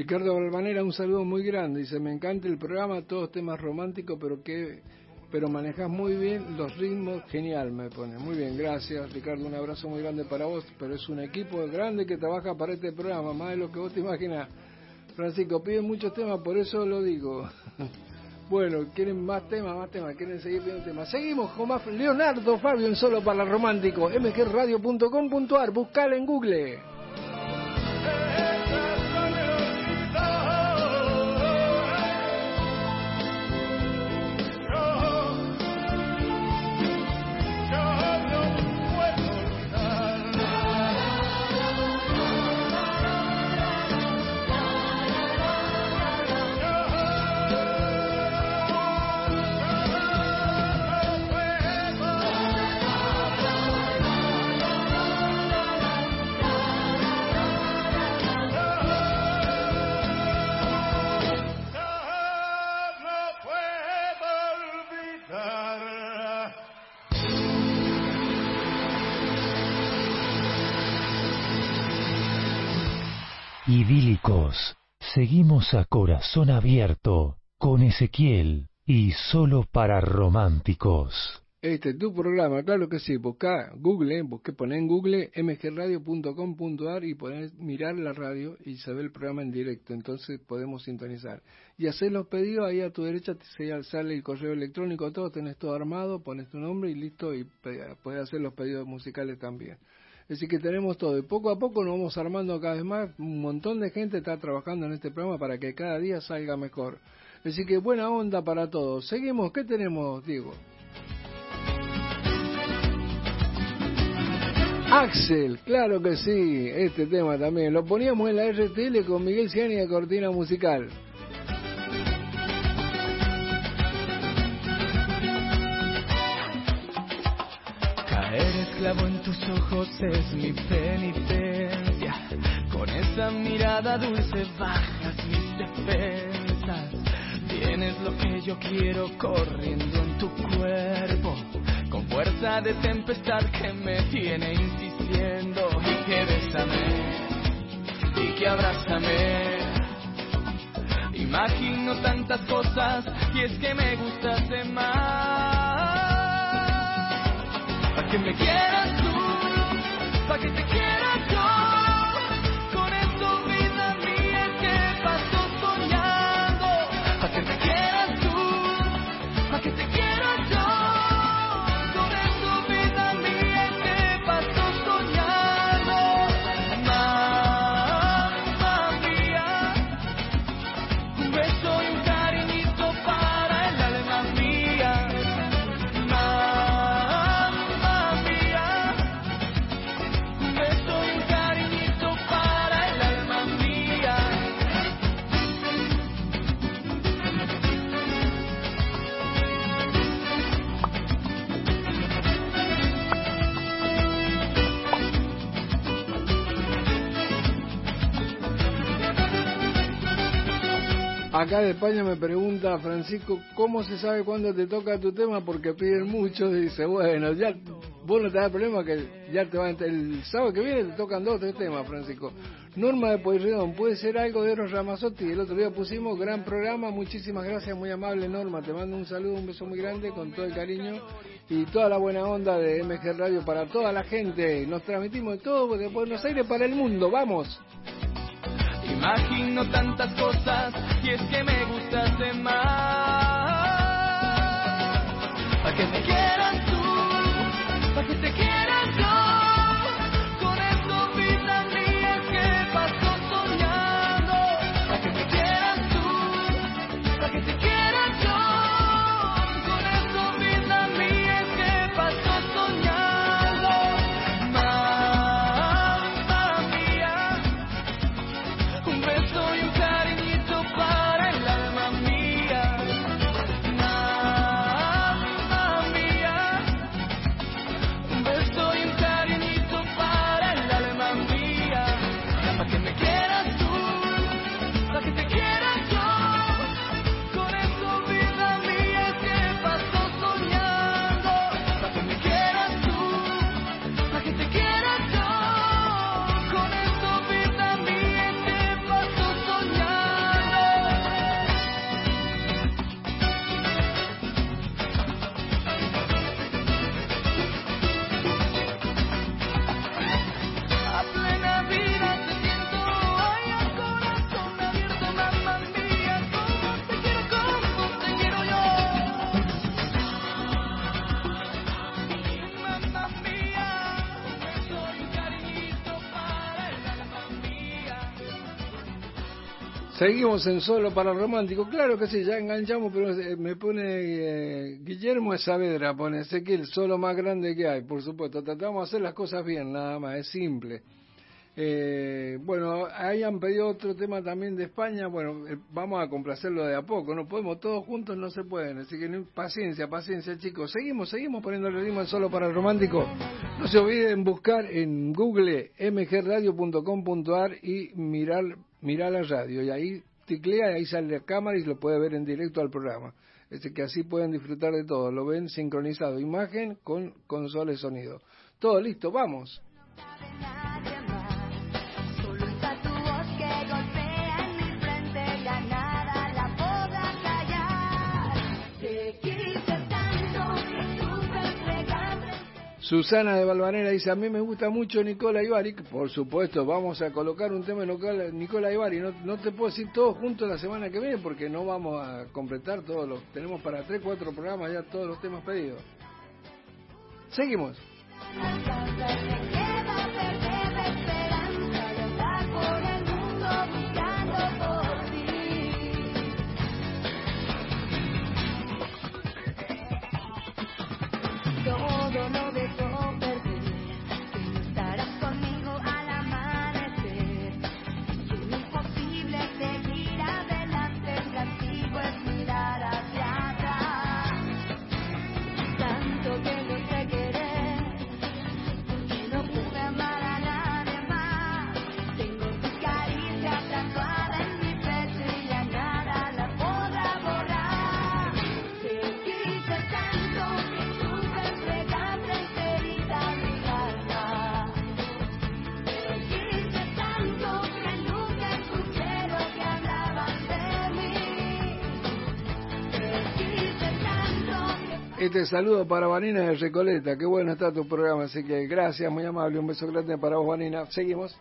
Ricardo Balvanera, un saludo muy grande. Dice, me encanta el programa, todos temas románticos, pero que pero manejas muy bien los ritmos, genial me pone. Muy bien, gracias Ricardo, un abrazo muy grande para vos, pero es un equipo grande que trabaja para este programa, más de lo que vos te imaginas. Francisco, piden muchos temas, por eso lo digo. Bueno, quieren más temas, más temas, quieren seguir pidiendo temas. Seguimos con más Leonardo Fabio en Solo para Romántico, mgradio.com.ar, buscala en Google. Seguimos a corazón abierto con Ezequiel y solo para románticos. Este es tu programa, claro que sí. Busca Google, busque, poné en Google mgradio.com.ar y poner mirar la radio y saber el programa en directo. Entonces podemos sintonizar. Y hacer los pedidos ahí a tu derecha, te sale el correo electrónico, todo, tenés todo armado, pones tu nombre y listo. Y puedes hacer los pedidos musicales también. Así que tenemos todo. Y poco a poco nos vamos armando cada vez más. Un montón de gente está trabajando en este programa para que cada día salga mejor. Así que buena onda para todos. Seguimos. ¿Qué tenemos, Diego? Axel, claro que sí, este tema también. Lo poníamos en la RTL con Miguel Ciani de Cortina Musical. Clavo en tus ojos es mi penitencia. Con esa mirada dulce bajas mis defensas. Tienes lo que yo quiero corriendo en tu cuerpo. Con fuerza de tempestad que me tiene insistiendo. Y que bésame. Y que abrázame. Imagino tantas cosas y es que me gustas más que me quieras tú, pa' que te quiera Acá de España me pregunta Francisco, ¿cómo se sabe cuándo te toca tu tema? Porque piden mucho. Dice, bueno, ya vos no te das problema que ya te va El sábado que viene te tocan dos o tres temas, Francisco. Norma de Pueyrredón, puede ser algo de Eros Ramazotti. El otro día pusimos gran programa. Muchísimas gracias, muy amable Norma. Te mando un saludo, un beso muy grande con todo el cariño y toda la buena onda de MG Radio para toda la gente. Nos transmitimos de todo de Buenos Aires para el mundo. ¡Vamos! Imagino tantas cosas y es que me gustas más. Para que me quieras Seguimos en Solo para Romántico. Claro que sí, ya enganchamos, pero me pone eh, Guillermo Saavedra, pone Ezequiel, solo más grande que hay, por supuesto. Tratamos de hacer las cosas bien, nada más, es simple. Eh, bueno, ahí han pedido otro tema también de España. Bueno, eh, vamos a complacerlo de a poco. No podemos todos juntos, no se pueden. Así que paciencia, paciencia, chicos. Seguimos, seguimos poniendo el ritmo solo para romántico. No se olviden buscar en Google mgradio.com.ar y mirar mira la radio y ahí ticlea y ahí sale la cámara y lo puede ver en directo al programa. Es que así pueden disfrutar de todo, lo ven sincronizado, imagen con consola sonido. Todo listo, vamos. Susana de Balvanera dice, a mí me gusta mucho Nicola Ibarri. Por supuesto, vamos a colocar un tema de Nicola Ibarri. No, no te puedo decir todos juntos la semana que viene porque no vamos a completar todos los... Tenemos para 3, 4 programas ya todos los temas pedidos. Seguimos. Este saludo para Vanina de Recoleta. Qué bueno está tu programa, así que gracias, muy amable. Un beso grande para vos, Vanina. Seguimos.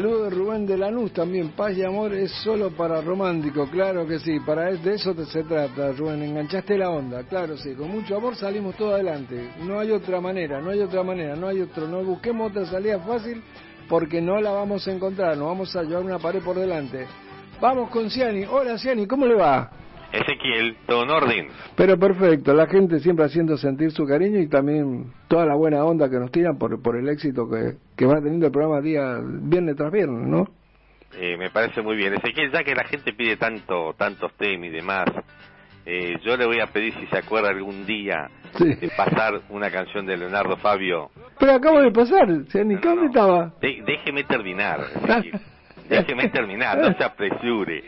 Saludos Rubén de Lanús también. Paz y amor es solo para romántico, claro que sí. Para de eso se trata, Rubén. Enganchaste la onda, claro sí. Con mucho amor salimos todo adelante. No hay otra manera, no hay otra manera, no hay otro. No busquemos otra salida fácil porque no la vamos a encontrar. Nos vamos a llevar una pared por delante. Vamos con Ciani. Hola Ciani, ¿cómo le va? Ezequiel, todo en orden. Pero perfecto, la gente siempre haciendo sentir su cariño y también toda la buena onda que nos tiran por, por el éxito que, que va teniendo el programa día viernes tras viernes, ¿no? Eh, me parece muy bien. Ezequiel, ya que la gente pide tanto, tantos temas y demás, eh, yo le voy a pedir si se acuerda algún día de pasar una canción de Leonardo Fabio. Pero acabo de pasar, Ciani, ¿dónde estaba? De- déjeme terminar. Déjeme terminar, no se apresure.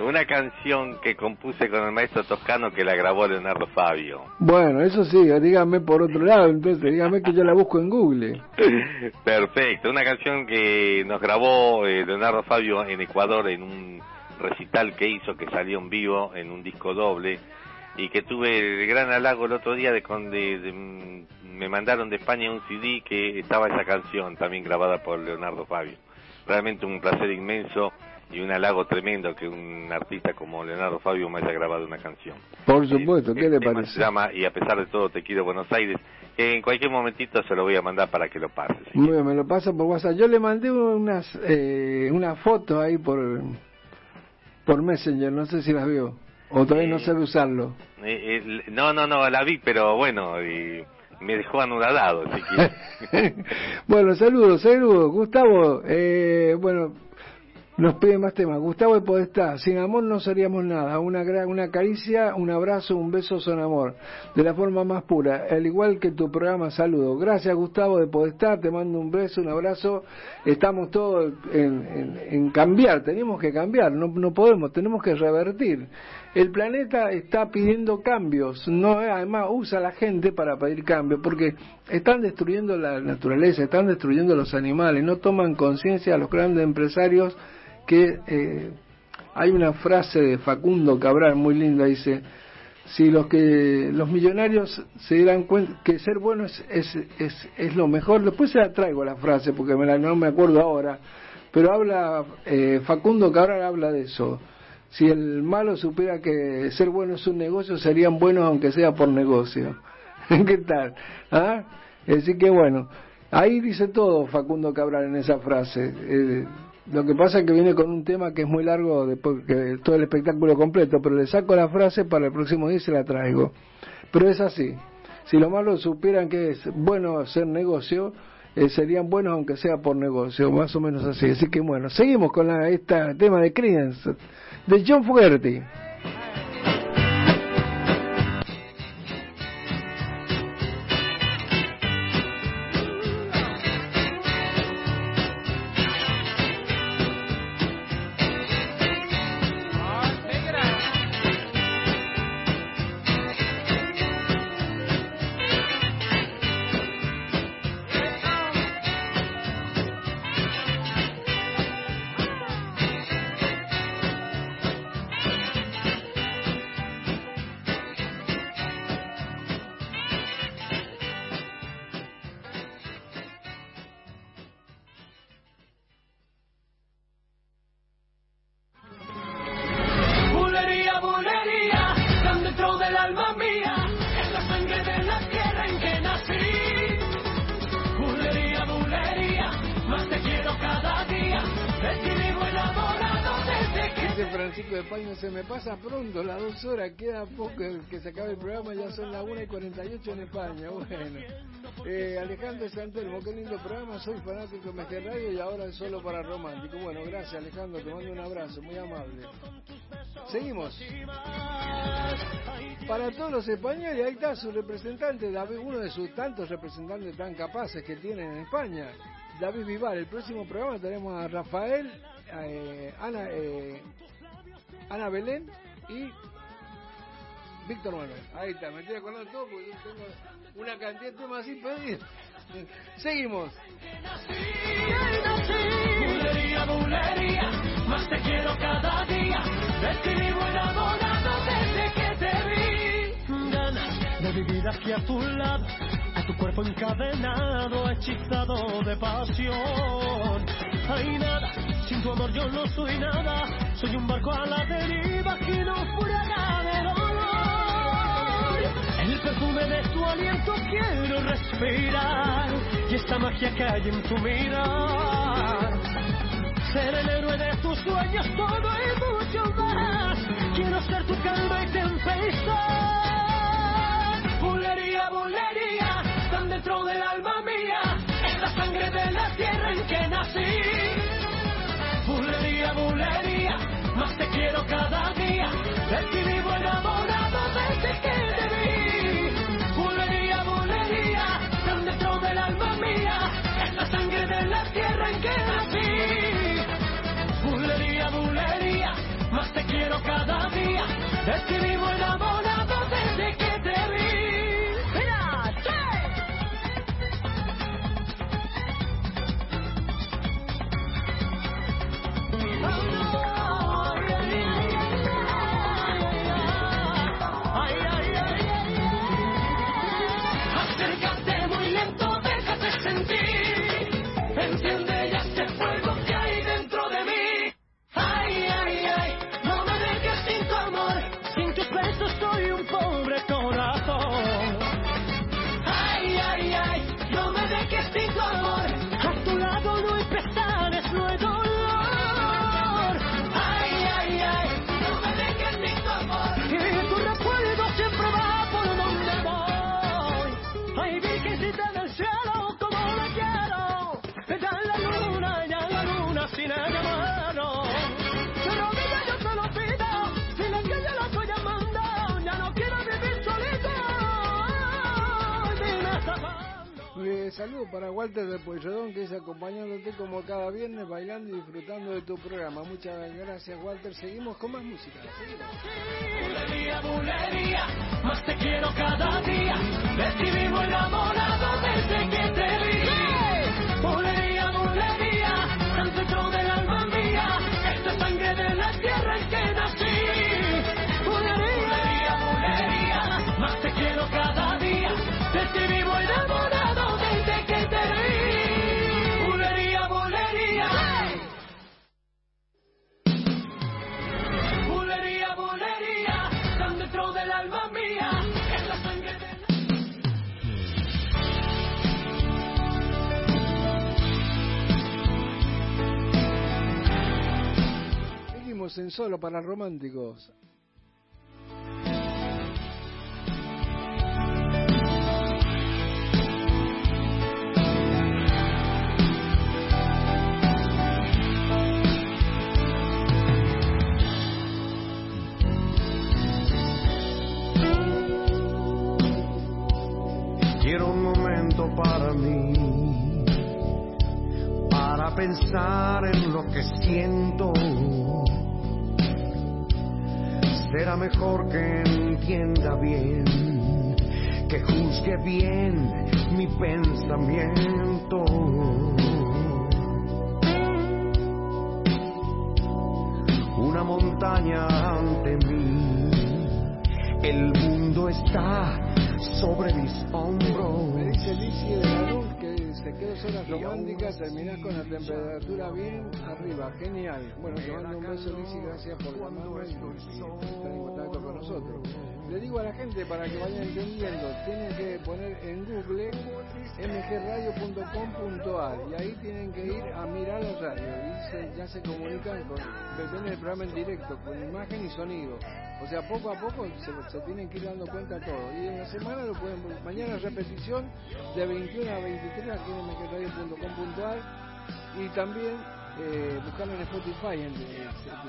Una canción que compuse con el maestro toscano que la grabó Leonardo Fabio. Bueno, eso sí, dígame por otro lado, entonces dígame que yo la busco en Google. Perfecto, una canción que nos grabó eh, Leonardo Fabio en Ecuador en un recital que hizo que salió en vivo en un disco doble y que tuve el gran halago el otro día de cuando me mandaron de España un CD que estaba esa canción también grabada por Leonardo Fabio. Realmente un placer inmenso y un halago tremendo que un artista como Leonardo Fabio me haya grabado una canción. Por supuesto, ¿qué le parece? Se llama Y a pesar de todo te quiero Buenos Aires, en cualquier momentito se lo voy a mandar para que lo pases. Muy bien, me lo pasa por WhatsApp. Yo le mandé unas eh, una foto ahí por por Messenger, no sé si las vio. O todavía no sabe usarlo. Eh, eh, no, no, no, la vi, pero bueno, y me dejó anudado, si bueno, saludos, saludos. Gustavo, eh, bueno, nos pide más temas. Gustavo de Podestá, sin amor no seríamos nada. Una, una caricia, un abrazo, un beso son amor. De la forma más pura, al igual que tu programa, saludos. Gracias, Gustavo de Podestá, te mando un beso, un abrazo. Estamos todos en, en- en cambiar, tenemos que cambiar, no, no podemos, tenemos que revertir. El planeta está pidiendo cambios, no además usa a la gente para pedir cambios, porque están destruyendo la naturaleza, están destruyendo los animales, no toman conciencia los grandes empresarios que eh, hay una frase de Facundo Cabral muy linda, dice, si los que los millonarios se dieran cuenta que ser bueno es, es, es, es lo mejor, después se la traigo la frase porque me la, no me acuerdo ahora, pero habla, eh, Facundo Cabral habla de eso. Si el malo supiera que ser bueno es un negocio, serían buenos aunque sea por negocio. ¿Qué tal? ¿Ah? Así que bueno, ahí dice todo Facundo Cabral en esa frase. Eh, lo que pasa es que viene con un tema que es muy largo, después que todo el espectáculo completo, pero le saco la frase para el próximo día y se la traigo. Pero es así. Si los malos supieran que es bueno hacer negocio, eh, serían buenos aunque sea por negocio, más o menos así. Así que bueno, seguimos con la, este tema de Creedence, de John Fogerty. Horas, queda poco que se acabe el programa, ya son las 1 y 48 en España. Bueno, eh, Alejandro Santelmo, qué lindo programa, soy fanático de Mejor Radio y ahora es solo para romántico. Bueno, gracias Alejandro, te mando un abrazo, muy amable. Seguimos. Para todos los españoles, ahí está su representante, David, uno de sus tantos representantes tan capaces que tienen en España, David Vivar. El próximo programa tenemos a Rafael, eh, Ana, eh, Ana Belén y Víctor Manuel. Ahí está, me estoy acordando todo porque yo tengo una cantidad de temas así pedidos. Seguimos. Bulería, bulería, más te quiero cada día, vivo enamorado desde que te vi. Ganas de vivir aquí a tu lado, a tu cuerpo encadenado, hechizado de pasión. Hay nada, sin tu amor yo no soy nada, soy un barco a la deriva quiero respirar y esta magia que hay en tu mirar. Ser el héroe de tus sueños, todo y mucho más. Quiero ser tu calma y tempestad. Bulería, bulería, tan dentro del alma mía. Es la sangre de la tierra en que nací. Bulería, bulería, más te quiero cada día. De ti vivo enamorado cada día. De ti saludo para Walter de Pueyrredón que es acompañándote como cada viernes bailando y disfrutando de tu programa. Muchas gracias Walter. Seguimos con más música. Bulería, bulería, más te quiero cada día. De ti vivo enamorado desde que te vi. Bulería, bulería, En Solo para Románticos. Quiero un momento para mí, para pensar en lo que siento. Será mejor que entienda bien, que juzgue bien mi pensamiento. Una montaña ante mí, el mundo está sobre mis hombros. Quedó horas románticas, terminás con la temperatura bien arriba, genial. Bueno, te mando un beso Lizzie, gracias por llamarnos y, y estar en contacto con nosotros. Le digo a la gente para que vayan entendiendo, tienen que poner en Google mgradio.com.ar y ahí tienen que ir a mirar la radio y se- ya se comunican con, ven el programa en directo, con imagen y sonido. O sea, poco a poco se, se tienen que ir dando cuenta todo. Y en la semana lo pueden, mañana repetición de 21 a 23 aquí en mgradio.com.ar y también eh, buscarlo en Spotify. en- si,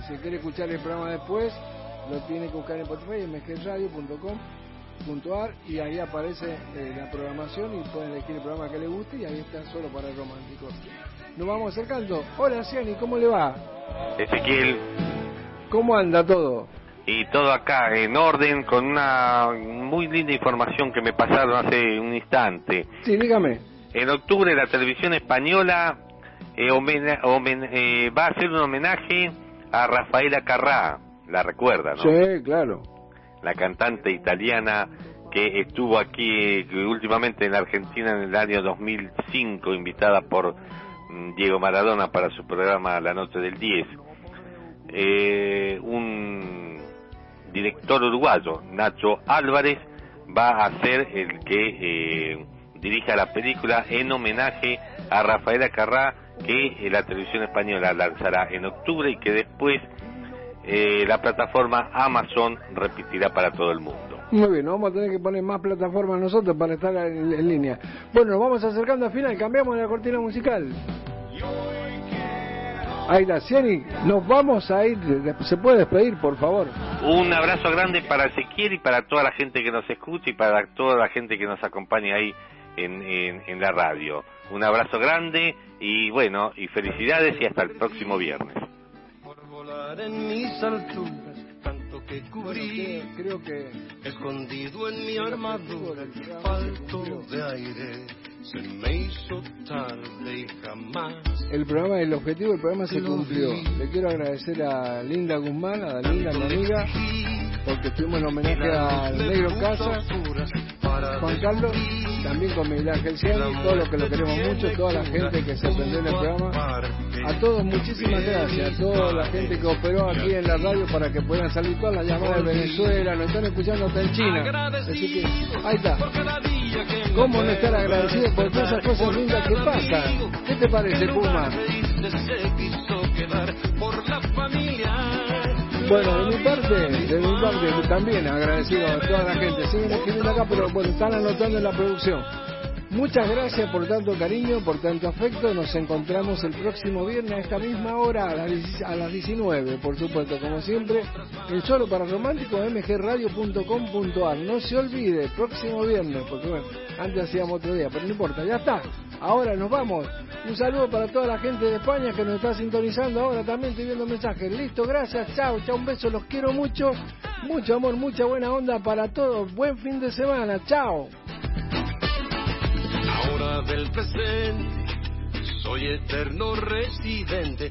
si quiere escuchar el programa después, lo tiene que buscar en Spotify, en mgradio.com.ar y ahí aparece eh, la programación y pueden elegir el programa que les guste y ahí está solo para románticos. Nos vamos acercando. Hola Ciani, ¿cómo le va? Ezequiel, ¿Cómo anda todo? Y todo acá en orden con una muy linda información que me pasaron hace un instante. Sí, dígame. En octubre la televisión española eh, homena- homen- eh, va a hacer un homenaje a Rafaela Carrá, la recuerda, ¿no? Sí, claro. La cantante italiana que estuvo aquí que últimamente en la Argentina en el año 2005, invitada por mm, Diego Maradona para su programa La Noche del 10. Eh, un director uruguayo, Nacho Álvarez, va a ser el que eh, dirija la película en homenaje a Rafaela Carrá, que eh, la televisión española lanzará en octubre y que después eh, la plataforma Amazon repetirá para todo el mundo. Muy bien, vamos a tener que poner más plataformas nosotros para estar en, en línea. Bueno, nos vamos acercando al final, cambiamos la cortina musical. Ahí la Cieni, nos vamos a ir, se puede despedir, por favor. Un abrazo grande para Ezequiel y para toda la gente que nos escucha y para toda la gente que nos acompaña ahí en, en, en la radio. Un abrazo grande y bueno, y felicidades y hasta el próximo viernes. volar en mis alturas, tanto que cubrí, creo que escondido en mi armadura, falto de aire, se me hizo tarde y jamás. El programa, el objetivo del programa se cumplió. Le quiero agradecer a Linda Guzmán, a Linda, mi amiga, porque estuvimos en homenaje al Negro Casa, Juan Carlos, también con Miguel Ángel Ciani, todo lo que lo queremos mucho, toda la gente que se aprendió en el programa. A todos muchísimas gracias, a toda la gente que operó aquí en la radio para que puedan salir todas las llamadas de Venezuela, nos están escuchando hasta en China. Así que, ahí está. ¿Cómo no estar agradecido por todas esas cosas lindas que pasan? ¿Qué te parece, Puma? Bueno, de mi parte, de mi parte también agradecido a toda la gente. Siguen escribiendo acá, pero bueno, están anotando en la producción. Muchas gracias por tanto cariño, por tanto afecto. Nos encontramos el próximo viernes a esta misma hora, a las, a las 19, por supuesto, como siempre, en Solo para Románticos, mgradio.com.ar. No se olvide, próximo viernes, porque bueno, antes hacíamos otro día, pero no importa, ya está. Ahora nos vamos. Un saludo para toda la gente de España que nos está sintonizando. Ahora también estoy viendo mensajes. Listo, gracias, chao, chao, un beso, los quiero mucho. Mucho amor, mucha buena onda para todos. Buen fin de semana, chao. Ahora del presente, soy eterno residente,